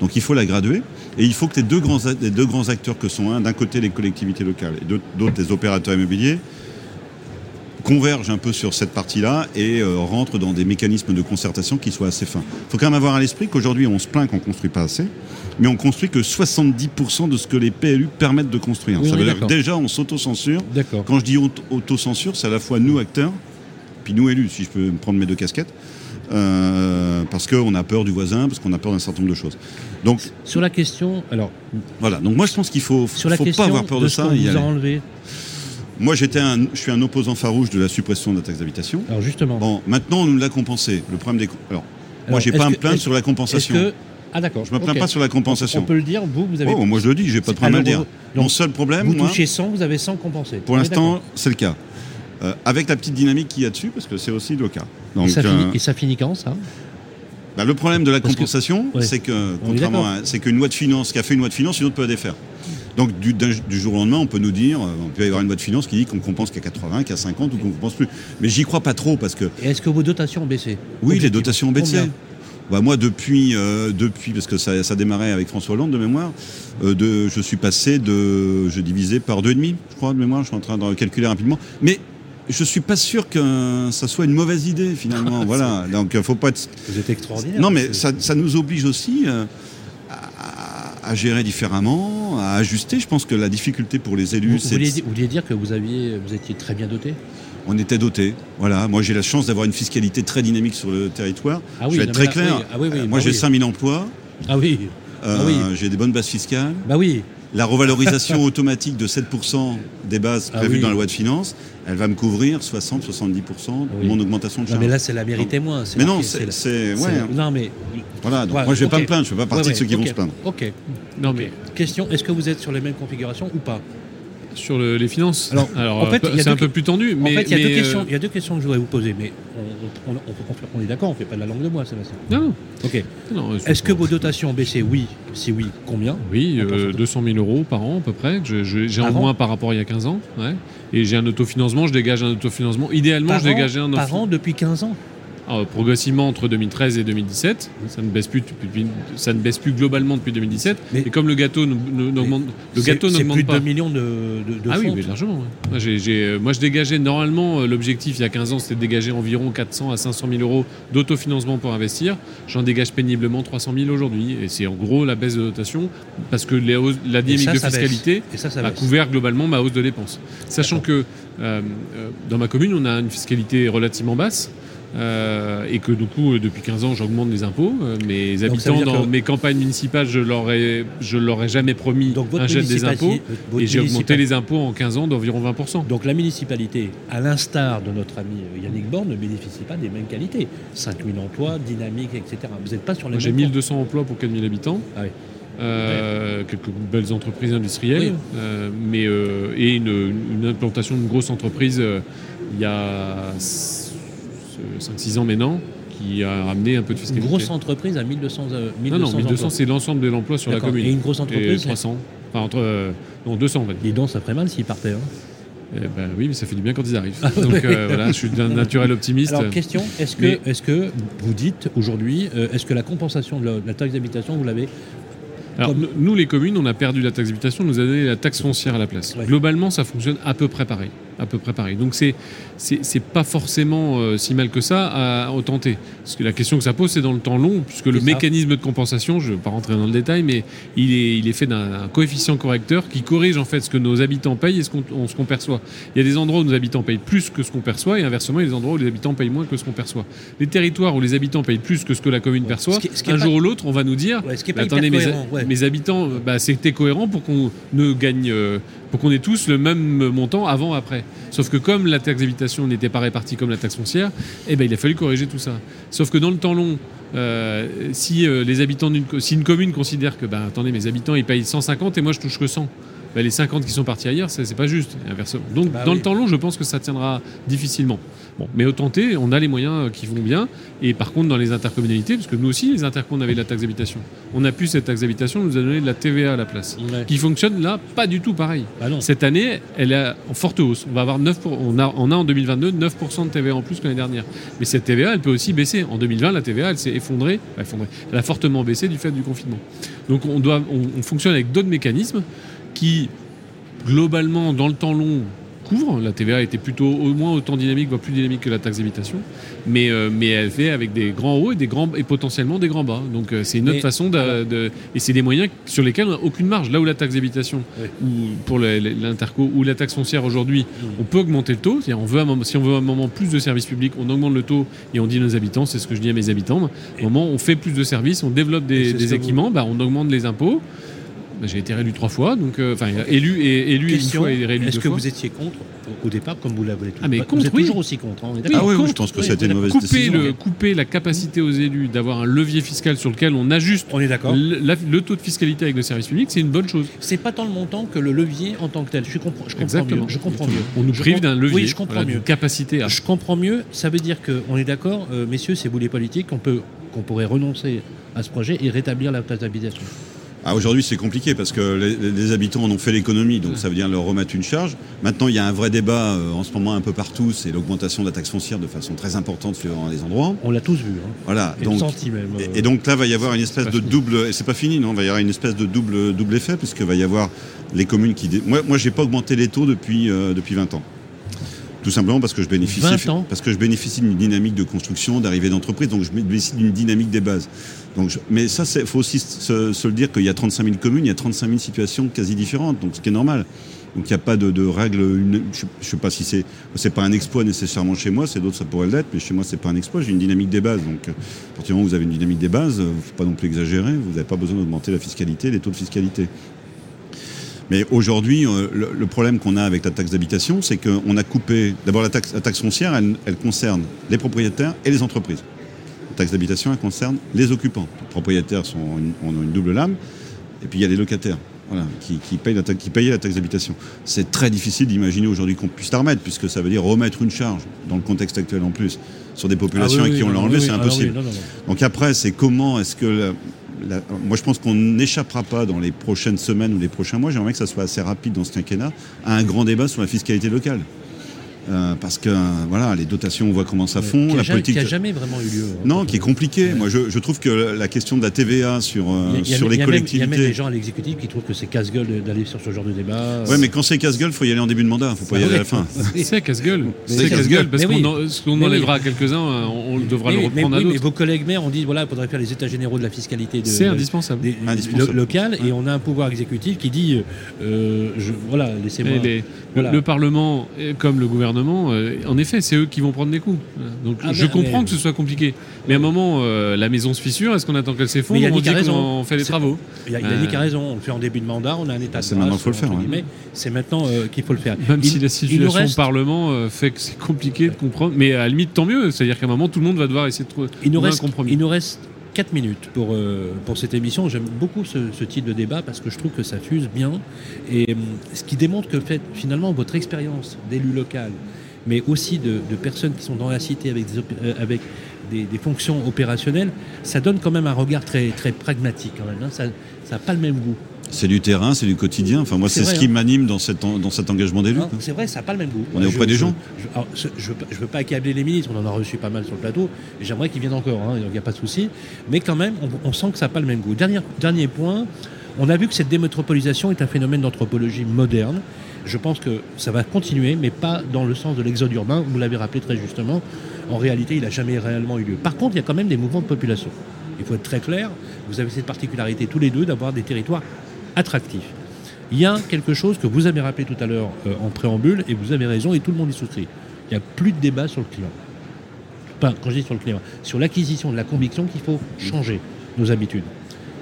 Donc, il faut la graduer. Et il faut que les deux grands, acteurs que sont un, d'un côté les collectivités locales et d'autre les opérateurs immobiliers convergent un peu sur cette partie-là et euh, rentrent dans des mécanismes de concertation qui soient assez fins. Il faut quand même avoir à l'esprit qu'aujourd'hui, on se plaint qu'on construit pas assez, mais on construit que 70% de ce que les PLU permettent de construire. Oui, Ça veut dire que déjà, on s'auto-censure. D'accord. Quand je dis auto- auto-censure, c'est à la fois nous, acteurs, puis nous, élus, si je peux me prendre mes deux casquettes, euh, parce qu'on a peur du voisin, parce qu'on a peur d'un certain nombre de choses. Donc, Sur la question, alors, voilà. Donc, moi, je pense qu'il faut, sur la faut question pas avoir peur de, ça. vous a enlevé. Moi, j'étais un, je suis un opposant farouche de la suppression de la taxe d'habitation. Alors justement. Bon, maintenant, on nous l'a compensé. Le problème des. Alors, moi, Alors, j'ai est-ce pas à me que- plaindre sur la compensation. que ah d'accord. Je me plains pas sur la On compensation. peut le dire. Vous, vous avez. Oh, moi, je le dis, j'ai pas de problème à le dire. Mon seul problème, vous moi, touchez 100, vous avez 100 compensés. pour On l'instant, c'est le cas. Euh, avec la petite dynamique qu'il y a dessus, parce que c'est aussi le cas. Et Donc, ça, finit, euh, et ça finit quand ça? Bah, le problème de la Parce que- compensation, Ouais. c'est que, On contrairement à, c'est qu'une loi de finances, qui a fait une loi de finances, une autre peut la défaire. Donc du, jour au lendemain, on peut nous dire, euh, on peut y avoir une loi de finances qui dit qu'on compense qu'à 80, qu'à 50 ou qu'on compense plus. Mais j'y crois pas trop parce que Et est-ce que vos dotations ont baissé oui, les dotations ont baissé. Combien Bah, moi, depuis, euh, depuis, parce que ça, ça démarrait avec François Hollande de mémoire, euh, de, je suis passé de, je divisais par deux et demi, je crois de mémoire. Je suis en train de calculer rapidement, mais je suis pas sûr que ça soit une mauvaise idée finalement. voilà, donc faut pas être Vous êtes extraordinaire. non, mais ça, ça nous oblige aussi euh, à, à gérer différemment, à ajuster. Je pense que la difficulté pour les élus, c'est vous vouliez dire que vous, aviez, vous étiez très bien doté? On était doté. Voilà, moi j'ai la chance d'avoir une fiscalité très dynamique sur le territoire. Ah oui, je vais être très clair. oui, ah oui, Euh, bah moi j'ai oui. 5000 emplois, Ah oui, euh, Ah oui. j'ai des bonnes bases fiscales. bah oui. La revalorisation automatique de 7% des bases Ah prévues oui. dans la loi de finances, elle va me couvrir 60-70% de Oui. mon augmentation de Non, charge. mais là, c'est la mérité moins. c'est Mais non, c'est. ouais. Non, mais. Voilà, donc Ouais, moi je vais pas me plaindre, je fais pas partie Ouais, de ceux qui vont se plaindre. Ok. Non, mais Question est-ce que vous êtes sur les mêmes configurations ou pas? Sur le- les finances, Alors, en fait, euh, c'est un peu plus tendu. Mais, En fait, il y, a deux mais, euh, questions- il y a deux questions que je voudrais vous poser, mais on, on- on- on- on est d'accord, on ne fait pas de la langue de moi, Sébastien. Non, Ok. Est-ce que vos dotations ont baissé Oui. Si oui, combien? Oui, euh, pourcentage. 200 000 euros par an à peu près. J'ai en moins par rapport à il y a 15 ans. ouais. Et j'ai un autofinancement, je dégage un autofinancement. Idéalement, Par je dégageais un an, par an depuis 15 ans? Alors, progressivement entre 2013 et 2017. Ça ne baisse plus, depuis- ça ne baisse plus globalement depuis 2017. Mais- et comme le gâteau n'augmente, le gâteau n'augmente plus de pas. 2 millions de, de, de ah oui, mais largement. ouais. Moi, euh, moi, je dégageais normalement euh, l'objectif il y a 15 ans, c'était de dégager environ 400 à 500 000 euros d'autofinancement pour investir. J'en dégage péniblement 300 000 aujourd'hui, et c'est en gros la baisse de dotation parce que les hausses- la dynamique ça, de ça fiscalité Et ça, ça a couvert globalement ma hausse de dépenses. Sachant que euh, dans ma commune, on a une fiscalité relativement basse. Euh, et que du coup, euh, depuis 15 ans, j'augmente les impôts. Euh, mes habitants, dans que- mes campagnes municipales, je leur ai, je leur ai jamais promis Donc un gel des impôts. Et j'ai augmenté les impôts en 15 ans d'environ 20%. Donc la municipalité, à l'instar de notre ami Yannick Borne, ne bénéficie pas des mêmes qualités. 5000 emplois, dynamique, etc. Vous n'êtes pas sur les j'ai mêmes 1200 emplois pour 4000 habitants. Ah oui. Euh, quelques belles entreprises industrielles, Oui. euh, mais, euh, et une, une implantation d'une grosse entreprise il y a 5-6 ans maintenant qui a ramené un peu de Une fiscalité. grosse entreprise à 1200, euh, 1200 non, non, 1200 emplois. c'est l'ensemble de l'emploi sur la commune. Et une grosse Et entreprise 300. Enfin, entre. euh, non, 200 en fait. Dis donc, ça ferait mal s'ils partaient. hein. Eh ben oui, mais ça fait du bien quand ils arrivent. Donc euh, voilà, je suis d'un naturel optimiste. Alors, question est-ce que, Mais- est que vous dites aujourd'hui, euh, est-ce que la compensation de la, de la taxe d'habitation, vous l'avez Alors, nous- les communes, on a perdu la taxe d'habitation, on nous a donné la taxe foncière à la place. Ouais. Globalement, ça fonctionne à peu près pareil. À peu près pareil. Donc, c'est c'est pas forcément euh, si mal que ça à, à tenter. Parce que la question que ça pose, c'est dans le temps long, puisque le ça. mécanisme de compensation, je ne vais pas rentrer dans le détail, mais il est, il est fait d'un coefficient correcteur qui corrige en fait ce que nos habitants payent et ce qu'on qu'on perçoit. Il y a des endroits où nos habitants payent plus que ce qu'on perçoit, et inversement, il y a des endroits où les habitants payent moins que ce qu'on perçoit. Les territoires où les habitants payent plus que ce que la commune perçoit, Ce qui- ce qui est un pas- jour ou l'autre, on va nous dire Ouais, ce qui est mais pas attendez, hyper mes, cohérent, ouais. mes habitants, euh, bah, c'était cohérent pour qu'on ne gagne, euh, pour qu'on ait tous le même montant avant, après. Sauf que comme la taxe d'habitation n'était pas répartie comme la taxe foncière, eh ben, il a fallu corriger tout ça. Sauf que dans le temps long, euh, si euh, les habitants d'une, si une commune considère que, bah, attendez, mes habitants ils payent 150 et moi je touche que 100. Bah, les 50 qui sont partis ailleurs, c'est pas juste. Donc, Bah dans oui. le temps long, je pense que ça tiendra difficilement. Bon, mais au tenter, on a les moyens euh, qui vont bien. Et par contre, dans les intercommunalités, parce que nous aussi, les intercommunes avaient de la taxe d'habitation. On a pu cette taxe d'habitation, on nous a donné de la TVA à la place. Ouais. Qui fonctionne là, pas du tout pareil. Bah. Cette année, elle est en forte hausse. On va avoir 9 pour- on, a, on a en 2022 9% de TVA en plus que l'année dernière. Mais cette TVA, elle peut aussi baisser. En 2020, la TVA, elle s'est effondrée. Elle a fortement baissé du fait du confinement. Donc on, doit, on, on fonctionne avec d'autres mécanismes qui, globalement, dans le temps long, couvrent. La TVA était plutôt au moins autant dynamique, voire plus dynamique que la taxe d'habitation. Mais, euh, mais elle fait avec des grands hauts et, des grands, et potentiellement des grands bas. Donc euh, c'est une autre Mais, façon de, Et c'est des moyens sur lesquels on n'a aucune marge. Là où la taxe d'habitation, Oui. ou pour l'interco, ou la taxe foncière aujourd'hui, Mm. on peut augmenter le taux. On veut si on veut à un moment plus de services publics, on augmente le taux et on dit à nos habitants, c'est ce que je dis à mes habitants, au moment où on fait plus de services, on développe des, équipements, bah, on augmente les impôts. Bah, J'ai été réélu trois fois, donc euh, enfin élu et élu une Question, fois et réélu est-ce que fois. vous étiez contre au- départ, comme vous l'avez tout Ah, mais Vous contre, êtes oui. toujours aussi contre, hein, on est Oui, d'accord Ah oui, je pense que oui, ça a été une mauvaise couper, décision. le, couper la capacité aux élus d'avoir un levier fiscal sur lequel on ajuste On est d'accord. le, la- le taux de fiscalité avec le service public, c'est une bonne chose. C'est pas tant le montant que le levier en tant que tel. Je, suis compre- je comprends Exactement. mieux. Je comprends mieux. On nous prive d'un levier, Oui, je comprends voilà, mieux. capacité à. Je comprends mieux. Ça veut dire qu'on est d'accord, euh, messieurs, c'est vous les politiques, peut qu'on pourrait renoncer à ce projet et rétablir la taxe d'habitation ah, Aujourd'hui, c'est compliqué parce que les, les, habitants en ont fait l'économie, donc ça veut dire leur remettre une charge. Maintenant, il y a un vrai débat euh, en ce moment un peu partout, c'est l'augmentation de la taxe foncière de façon très importante dans les endroits. On l'a tous vu. Hein. Voilà. Et donc, senti même, euh, et, et, donc là, va y avoir une espèce de double, et c'est pas fini, non, va y avoir une espèce de double, double effet, puisque va y avoir les communes qui. Moi, moi j'ai pas augmenté les taux depuis, euh, depuis 20 ans. Tout simplement parce que je bénéficie, 20 ans. parce que je bénéficie d'une dynamique de construction, d'arrivée d'entreprise, donc je bénéficie d'une dynamique des bases. Donc je, mais ça, il faut aussi se, se, le dire qu'il y a 35 000 communes, il y a 35 000 situations quasi différentes, donc ce qui est normal. Donc il n'y a pas de, de règle. Une, je ne sais pas si c'est c'est pas un exploit nécessairement chez moi, c'est d'autres ça pourrait l'être, mais chez moi c'est pas un exploit. J'ai une dynamique des bases. Donc à partir du moment où vous avez une dynamique des bases, il ne faut pas non plus exagérer. Vous n'avez pas besoin d'augmenter la fiscalité, les taux de fiscalité. Mais aujourd'hui, euh, le, le, problème qu'on a avec la taxe d'habitation, c'est qu'on a coupé. D'abord, la taxe, la taxe foncière, elle, elle, concerne les propriétaires et les entreprises. La taxe d'habitation, elle concerne les occupants. Les propriétaires sont ont une double lame, et puis il y a les locataires. Voilà, qui, qui, payent la taxe, qui payaient la taxe d'habitation. C'est très difficile d'imaginer aujourd'hui qu'on puisse la remettre, puisque ça veut dire remettre une charge, dans le contexte actuel en plus, sur des populations ah oui, à qui oui, on l'a non, enlevé, oui, c'est oui, impossible. ah oui, non, non, non. Donc après, c'est comment est-ce que moi, je pense qu'on n'échappera pas dans les prochaines semaines ou les prochains mois. J'aimerais que ça soit assez rapide dans ce quinquennat à un grand débat sur la fiscalité locale. Euh, parce que euh, voilà, les dotations, on voit comment ça fond. Qui la politique qui a jamais vraiment eu lieu. hein, Non, qui est compliqué. Moi, je, je, trouve que la question de la TVA sur, euh, il a, sur il les collectivités. Il y a même des gens à l'exécutif qui trouvent que c'est casse-gueule d'aller sur ce genre de débat. Ouais, mais quand c'est casse-gueule, faut y aller en début de mandat. Faut pas y Ah aller oui. à la fin. C'est casse-gueule. C'est casse-gueule parce oui. qu'on en, qu'on enlèvera oui. quelques-uns, on, on devra le oui, reprendre à oui, mais d'autres. vos collègues maires ont dit voilà, il faudrait faire les états généraux de la fiscalité de, C'est indispensable. local et on a un pouvoir exécutif qui dit euh, voilà, laissez-moi. Les- Voilà. Le Parlement, euh, comme le gouvernement, euh, en effet, c'est eux qui vont prendre des coups. Donc Ah je ben, comprends mais- que ce soit compliqué. Mais à un moment, euh, la maison se fissure, est-ce qu'on attend qu'elle s'effondre on dit qu'on fait les travaux Il y a, Euh, Yannick a raison, on le fait en début de mandat, on a un état de C'est maintenant qu'il faut le faire, ouais. C'est maintenant euh, qu'il faut le faire. Même Il- si la situation reste- au Parlement euh, fait que c'est compliqué de comprendre. Mais à la limite, tant mieux. C'est-à-dire qu'à un moment, tout le monde va devoir essayer de trouver Il nous trouver reste, un compromis. il nous reste 4 minutes pour, euh, pour cette émission. J'aime beaucoup ce, type de débat parce que je trouve que ça fuse bien. Et hum, ce qui démontre que fait, finalement votre expérience d'élu local, mais aussi de, personnes qui sont dans la cité avec euh, des fonctions opérationnelles, ça donne quand même un regard très, très pragmatique quand même. hein. Ça n'a pas le même goût. C'est du terrain, c'est du quotidien. Enfin, moi, C'est ce qui hein. m'anime dans, cet en- dans cet engagement d'élu. Hein, c'est vrai, ça n'a pas le même goût. On est Je- auprès des je- gens. Je, ne veux, pas accabler les ministres, on en a reçu pas mal sur le plateau, j'aimerais qu'ils viennent encore, hein, il n'y a pas de souci. Mais quand même, on, on sent que ça n'a pas le même goût. Dernier, dernier point, on a vu que cette démétropolisation est un phénomène d'anthropologie moderne. Je pense que ça va continuer, mais pas dans le sens de l'exode urbain. Vous l'avez rappelé très justement. En réalité, il n'a jamais réellement eu lieu. Par contre, il y a quand même des mouvements de population. Il faut être très clair. Vous avez cette particularité tous les deux d'avoir des territoires attractifs. Il y a quelque chose que vous avez rappelé tout à l'heure euh, en préambule, et vous avez raison, et tout le monde y souscrit. Il n'y a plus de débat sur le climat. Enfin, quand je dis sur le climat, sur l'acquisition de la conviction qu'il faut changer nos habitudes.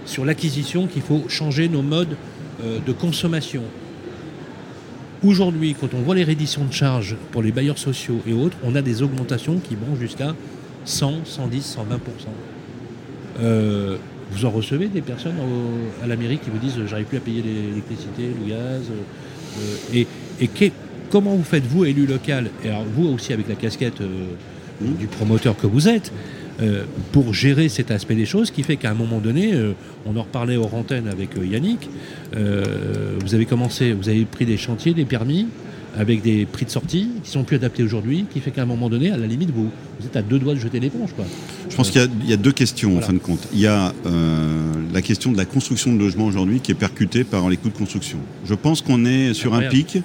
Sur l'acquisition qu'il faut changer nos modes euh, de consommation. Aujourd'hui, quand on voit les redditions de charges pour les bailleurs sociaux et autres, on a des augmentations qui vont jusqu'à 100, 110, 120 euh, Vous en recevez des personnes au- à la mairie qui vous disent euh, j'arrive plus à payer l'électricité, le gaz euh, Et, comment vous faites, vous, élu local, et alors vous aussi avec la casquette euh, du promoteur que vous êtes, euh, pour gérer cet aspect des choses, qui fait qu'à un moment donné, euh, on en reparlait aux antennes avec euh, Yannick, vous avez commencé, vous avez pris des chantiers, des permis, avec des prix de sortie qui sont plus adaptés aujourd'hui, qui fait qu'à un moment donné, à la limite, vous, vous êtes à deux doigts de jeter l'éponge. Quoi. Je pense qu'il y a- il y, a deux questions Voilà. en fin de compte. Il y a euh, la question de la construction de logements aujourd'hui qui est percutée par les coûts de construction. Je pense qu'on est sur un pic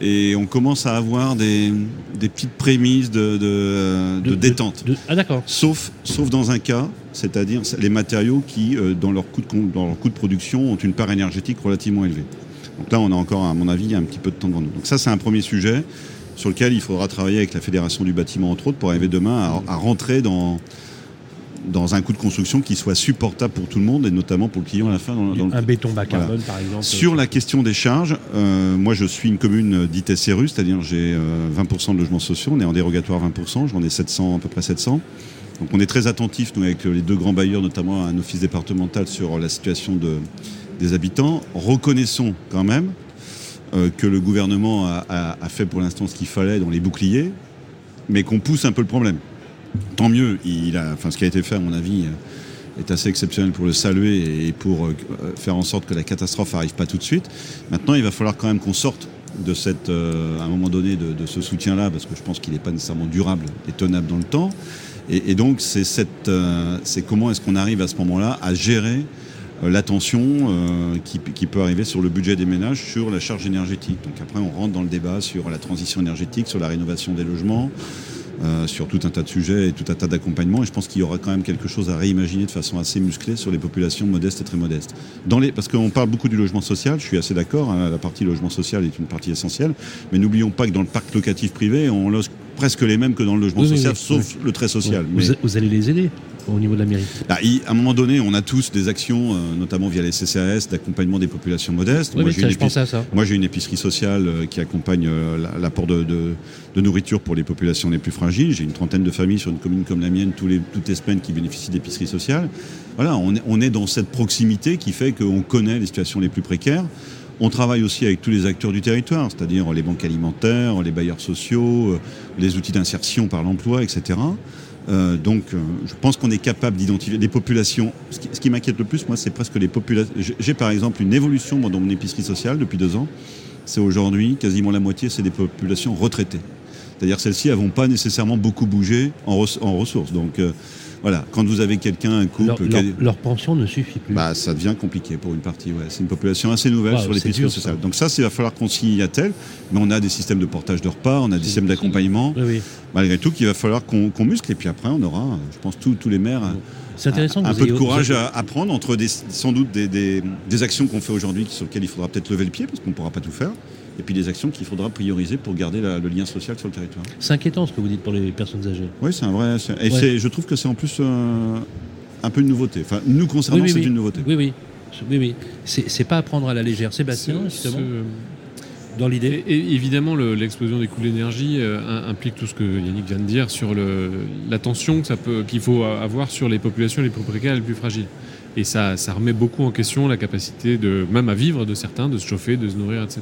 et on commence à avoir des, des petites prémices de, de- de détente. ah d'accord. Sauf, sauf dans un cas, c'est-à-dire les matériaux qui, euh, dans, leur coût de, con- dans leur coût de production, ont une part énergétique relativement élevée. Donc là, on a encore, à mon avis, un petit peu de temps devant nous. Donc ça, c'est un premier sujet sur lequel il faudra travailler avec la Fédération du bâtiment, entre autres, pour arriver demain à, à rentrer dans, dans un coût de construction qui soit supportable pour tout le monde, et notamment pour le client à la fin. Dans, dans le Un béton bas Voilà. carbone, par exemple. sur la question des charges, euh, moi je suis une commune euh, dite SRU, c'est-à-dire j'ai euh, 20% de logements sociaux, on est en dérogatoire 20%, j'en ai 700, à peu près 700. Donc on est très attentif, nous, avec les deux grands bailleurs, notamment un office départemental sur la situation de, des habitants. Reconnaissons quand même euh, que le gouvernement a, fait pour l'instant ce qu'il fallait dans les boucliers, mais qu'on pousse un peu le problème. tant mieux. Il a, enfin, ce qui a été fait, à mon avis, euh, est assez exceptionnel pour le saluer et pour euh, faire en sorte que la catastrophe n'arrive pas tout de suite. Maintenant, il va falloir quand même qu'on sorte de à un moment donné, de, ce soutien-là, parce que je pense qu'il n'est pas nécessairement durable et tenable dans le temps. Et, donc, c'est comment est-ce qu'on arrive à ce moment-là à gérer la tension euh, qui, qui peut arriver sur le budget des ménages sur la charge énergétique. Donc après, on rentre dans le débat sur la transition énergétique, sur la rénovation des logements, euh, sur tout un tas de sujets et tout un tas d'accompagnements. Et je pense qu'il y aura quand même quelque chose à réimaginer de façon assez musclée sur les populations modestes et très modestes. Dans les, parce qu'on parle beaucoup du logement social, je suis assez d'accord, hein, la partie logement social est une partie essentielle, mais n'oublions pas que dans le parc locatif privé, on loge presque les mêmes que dans le logement Oui, social, oui, sauf le très social. Vous, Mais- vous allez les aider au niveau de la mairie. bah, il- à un moment donné, on a tous des actions, euh, notamment via les CCAS, d'accompagnement des populations modestes. Moi, j'ai une épicerie sociale euh, qui accompagne euh, la- l'apport de, de- de nourriture pour les populations les plus fragiles. J'ai une trentaine de familles sur une commune comme la mienne, tous les, toutes les semaines, qui bénéficient d'épicerie sociale. Voilà, on est, on est dans cette proximité qui fait qu'on connaît les situations les plus précaires. On travaille aussi avec tous les acteurs du territoire, c'est-à-dire les banques alimentaires, les bailleurs sociaux, euh, les outils d'insertion par l'emploi, etc. Euh, donc, euh, je pense qu'on est capable d'identifier les populations. Ce qui, m'inquiète le plus, moi, c'est presque les populations. J'ai- par exemple une évolution dans mon épicerie sociale depuis deux ans. C'est aujourd'hui quasiment la moitié, c'est des populations retraitées. C'est-à-dire celles-ci, elles vont pas nécessairement beaucoup bouger en, res- en ressources. Donc, voilà, quand vous avez quelqu'un, un couple, Leur, pension ne suffit plus. bah, ça devient compliqué pour une partie. Ouais. C'est une population assez nouvelle Wow, sur c'est l'épicerie dur, ça. sociale. Donc ça, il va falloir qu'on s'y attelle. Mais on a des systèmes de portage de repas, on a des systèmes d'accompagnement. oui, oui. Malgré tout, qu'il va falloir qu'on muscle. Et puis après, on aura, je pense, tous tous les maires euh, C'est intéressant un que peu de courage à, à prendre entre des, sans doute des, des- des actions qu'on fait aujourd'hui sur lesquelles il faudra peut-être lever le pied parce qu'on ne pourra pas tout faire. Et puis des actions qu'il faudra prioriser pour garder la- le lien social sur le territoire. C'est inquiétant ce que vous dites pour les personnes âgées. Oui, c'est un vrai. c'est- Et Ouais. c'est- je trouve que c'est en plus euh, un peu une nouveauté. Enfin, nous concernant, oui, c'est oui. une nouveauté. Oui, oui. Oui, oui. C'est c'est pas à prendre à la légère. Sébastien, justement, ce- dans l'idée. Évidemment, le- l'explosion des coûts de l'énergie euh, im- implique tout ce que Yannick vient de dire sur le- ça peut- qu'il faut avoir sur les populations les plus précaires et les plus fragiles. Et ça, ça remet beaucoup en question la capacité de même à vivre de certains, de se chauffer, de se nourrir, etc.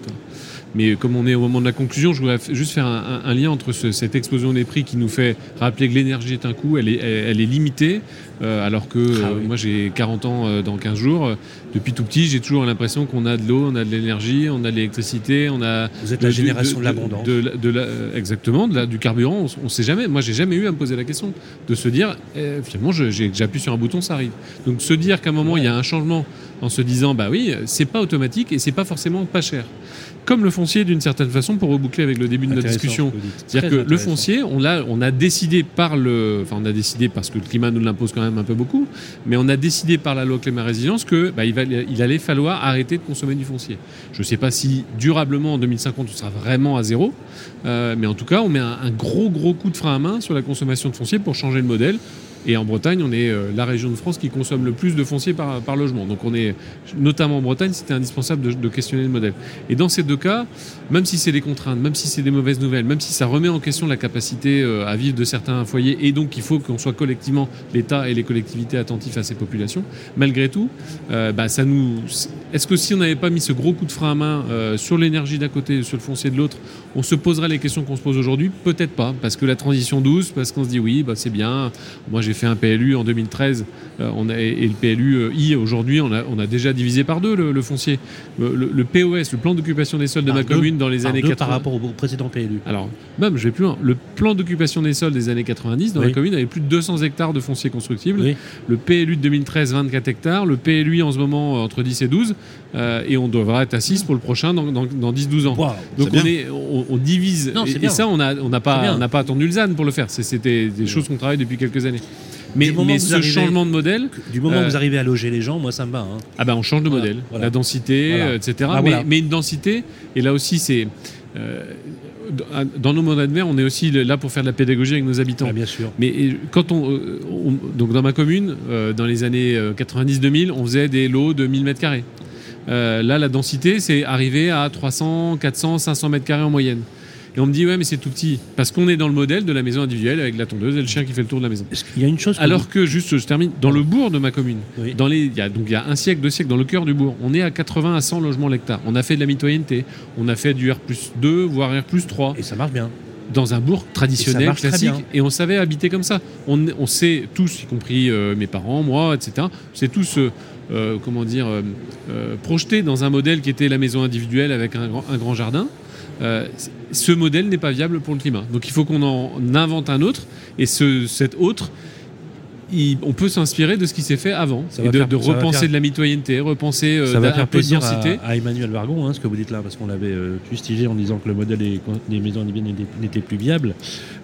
Mais comme on est au moment de la conclusion, je voudrais juste faire un, un- un lien entre ce- cette explosion des prix qui nous fait rappeler que l'énergie est un coût, elle est, elle, elle est limitée, euh, alors que Ah euh, moi j'ai 40 ans dans 15 jours. Depuis tout petit, j'ai toujours l'impression qu'on a de l'eau, on a de l'énergie, on a de l'électricité, on a Vous êtes la génération de, l'abondance. de la- de la- euh, exactement, de la- du carburant. On, on sait jamais. Moi, j'ai jamais eu à me poser la question de se dire, eh, finalement, j'appuie sur un bouton, ça arrive. Donc, se dire qu'à un moment, il y a un changement en se disant, bah oui, c'est pas automatique et c'est pas forcément pas cher. Comme le foncier, d'une certaine façon, pour reboucler avec le début de notre discussion. C'est-à-dire que le foncier, on a, on a décidé par le, enfin on a décidé parce que le climat nous l'impose quand même un peu beaucoup, mais on a décidé par la loi climat résilience que bah, il, va, il allait falloir arrêter de consommer du foncier. Je ne sais pas si durablement en 2050 on sera vraiment à zéro, euh, mais en tout cas on met un, un gros gros coup de frein à main sur la consommation de foncier pour changer le modèle. Et en Bretagne, on est euh, la région de France qui consomme le plus de foncier par, logement. Donc on est, notamment en Bretagne, c'était indispensable de, de questionner le modèle. Et dans ces deux cas, même si c'est des contraintes, même si c'est des mauvaises nouvelles, même si ça remet en question la capacité euh, à vivre de certains foyers, et donc il faut qu'on soit collectivement, l'État et les collectivités attentifs à ces populations, malgré tout, euh, bah, ça nous. Est-ce que si on n'avait pas mis ce gros coup de frein à main euh, sur l'énergie d'un côté, sur le foncier de l'autre, on se poserait les questions qu'on se pose aujourd'hui? Peut-être pas, parce que la transition douce, parce qu'on se dit oui, bah, c'est bien. Moi j'ai fait un PLU en 2013, euh, on a, et le PLU I aujourd'hui, on a, on a déjà divisé par deux le, le foncier. Le, le- le POS, le plan d'occupation des sols de Par ma deux. commune dans les Par années deux 80. par rapport au précédent PLU. Alors, même, je vais plus loin. Le plan d'occupation des sols des années 90 dans Oui. la commune avait plus de 200 hectares de foncier constructible. Oui. Le PLU de 2013, 24 hectares. Le PLU en ce moment entre 10 et 12. Euh, et on devra être à 6 pour le prochain dans, dans, dans 10-12 ans. Donc on, bien. est, on, on divise. Non, et, ça, on n'a on pas, on pas attendu le ZAN pour le faire. C'était des choses qu'on travaille depuis quelques années. Mais, ce arrivez- changement de modèle, Du moment Euh, où vous arrivez à loger les gens, moi ça me va. hein. ah ben on change de Voilà, modèle, voilà. la densité, Voilà. euh, etc. Ah, mais, une densité, et là aussi c'est... euh, dans nos mandats de maire, on est aussi là pour faire de la pédagogie avec nos habitants. Ah, bien sûr. Mais et, quand on, euh, on- donc dans ma commune, euh, dans les années euh, 90-2000, on faisait des lots de 1000 mètres carrés. Euh, là, la densité, c'est arrivé à 300, 400, 500 mètres carrés en moyenne. Et on me dit ouais, mais c'est tout petit parce qu'on est dans le modèle de la maison individuelle avec la tondeuse et le chien qui fait le tour de la maison. Qu'il y a une chose Alors que juste, je termine, dans le bourg de ma commune, Oui. dans les, il y a, donc il y a un siècle, deux siècles, dans le cœur du bourg, on est à 80 à 100 logements l'hectare. On a fait de la mitoyenneté, on a fait du R 2, voire R 3. vous- et ça marche bien. dans un bourg traditionnel, classique, et on savait habiter comme ça. On, on sait tous, y compris euh, mes parents, moi, etc., on s'est tous, euh, euh, comment dire, projetés dans un modèle qui était la maison individuelle avec un grand jardin. Euh, ce modèle n'est pas viable pour le climat. Donc il faut qu'on en invente un autre, et ce, cet autre, il- on peut s'inspirer de ce qui s'est fait avant, Ça et de, faire- de ça va repenser faire- de la mitoyenneté, repenser euh, Ça va faire plaisir à, Emmanuel Vargon, hein, ce que vous dites là, parce qu'on l'avait euh, fustigé en disant que le modèle des, des maisons individuelles n'était plus viable.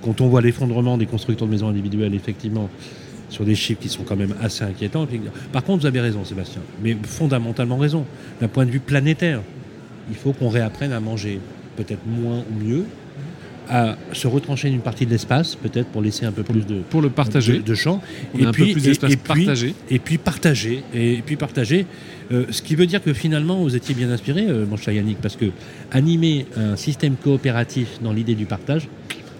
Quand on voit l'effondrement des constructeurs de maisons individuelles, effectivement, sur des chiffres qui sont quand même assez inquiétants. Par contre, vous avez raison, Sébastien, mais fondamentalement raison. D'un point de vue planétaire, il faut qu'on réapprenne à manger peut-être moins ou mieux, à se retrancher d'une partie de l'espace, peut-être pour laisser un peu plus de, Pour le partager, de, peu plus d'espace et puis- partagé. et puis partager. Et, puis partager. Euh, ce qui veut dire que finalement vous étiez bien inspiré euh, mon cher Yannick parce que animer un système coopératif dans l'idée du partage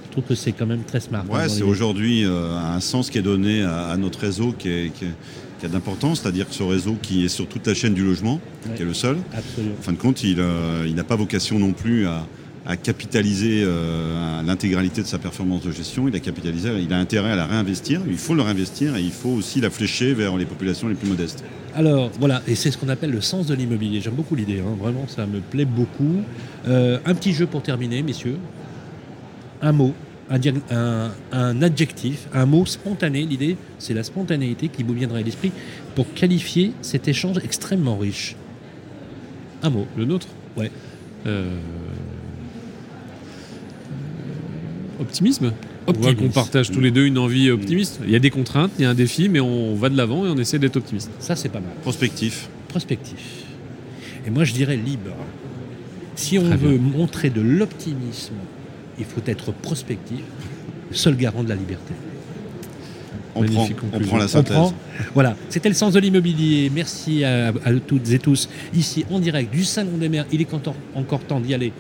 je trouve que c'est quand même très smart hein, Ouais, dans c'est aujourd'hui euh, un sens qui est donné à, à notre réseau qui, est, qui, est- qui a d'importance, c'est-à-dire que ce réseau qui est sur toute la chaîne du logement, Ouais. qui est le seul, absolument en fin de compte, il il n'a pas vocation non plus à, à capitaliser euh, l'intégralité de sa performance de gestion. Il a capitalisé, il a intérêt à la réinvestir. Il faut le réinvestir et il faut aussi la flécher vers les populations les plus modestes. Alors voilà, et c'est ce qu'on appelle le sens de l'immobilier. J'aime beaucoup l'idée, hein, vraiment, ça me plaît beaucoup. Euh, un petit jeu pour terminer, messieurs. Un mot, un, un- un adjectif, un mot spontané. L'idée, c'est la spontanéité qui vous viendrait à l'esprit pour qualifier cet échange extrêmement riche. Un mot. Le nôtre? Ouais. Euh, Optimisme? On voit Optimisme. qu'on partage tous les deux une envie optimiste. Il y a des contraintes, il y a un défi, mais on va de l'avant et on essaie d'être optimiste. Ça, c'est pas mal. Prospectif. Prospectif. Et moi, je dirais libre. Si on Très veut montrer de l'optimisme, il faut être prospectif, seul garant de la liberté. On prend, on prend la synthèse. prend. Voilà, c'était le sens de l'immobilier. Merci à, à toutes et tous ici en direct du Salon des Mers. Il est encore, temps d'y aller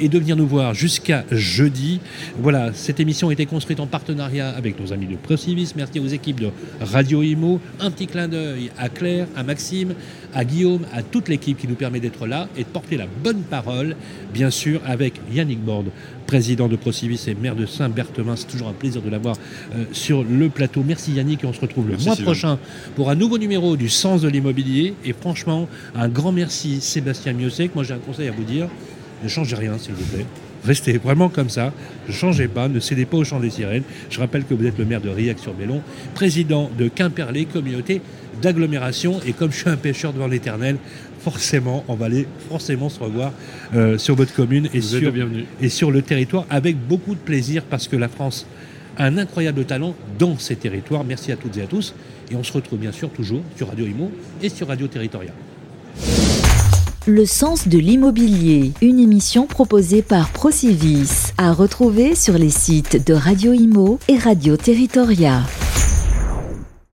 et de venir nous voir jusqu'à jeudi. Voilà, cette émission a été construite en partenariat avec nos amis de Procivis. Merci aux équipes de Radio Imo. Un petit clin d'œil à Claire, à Maxime, à Guillaume, à toute l'équipe qui nous permet d'être là et de porter la bonne parole, bien sûr, avec Yannick Borde, président de Procivis et maire de Saint-Berthevin. C'est toujours un plaisir de l'avoir euh, sur le plateau. Merci Yannick et on se retrouve le Merci, mois Sylvain. prochain pour un nouveau numéro du Sens de l'immobilier. Et franchement, un grand merci Sébastien Miosek. Moi j'ai un conseil à vous dire, ne changez rien s'il vous plaît. Restez vraiment comme ça, ne changez pas, ne cédez pas au chant des sirènes. Je rappelle que vous êtes le maire de Riac-sur-Bellon, président de Quimperlé, communauté d'agglomération. Et comme je suis un pêcheur devant l'éternel, forcément, on va aller forcément se revoir euh, sur votre commune et sur, le bienvenu. et sur le territoire avec beaucoup de plaisir parce que la France a un incroyable talent dans ces territoires. Merci à toutes et à tous. Et on se retrouve bien sûr toujours sur Radio Imo et sur Radio Territorial. Le sens de l'immobilier, une émission proposée par Procivis, à retrouver sur les sites de Radio Imo et Radio Territoria.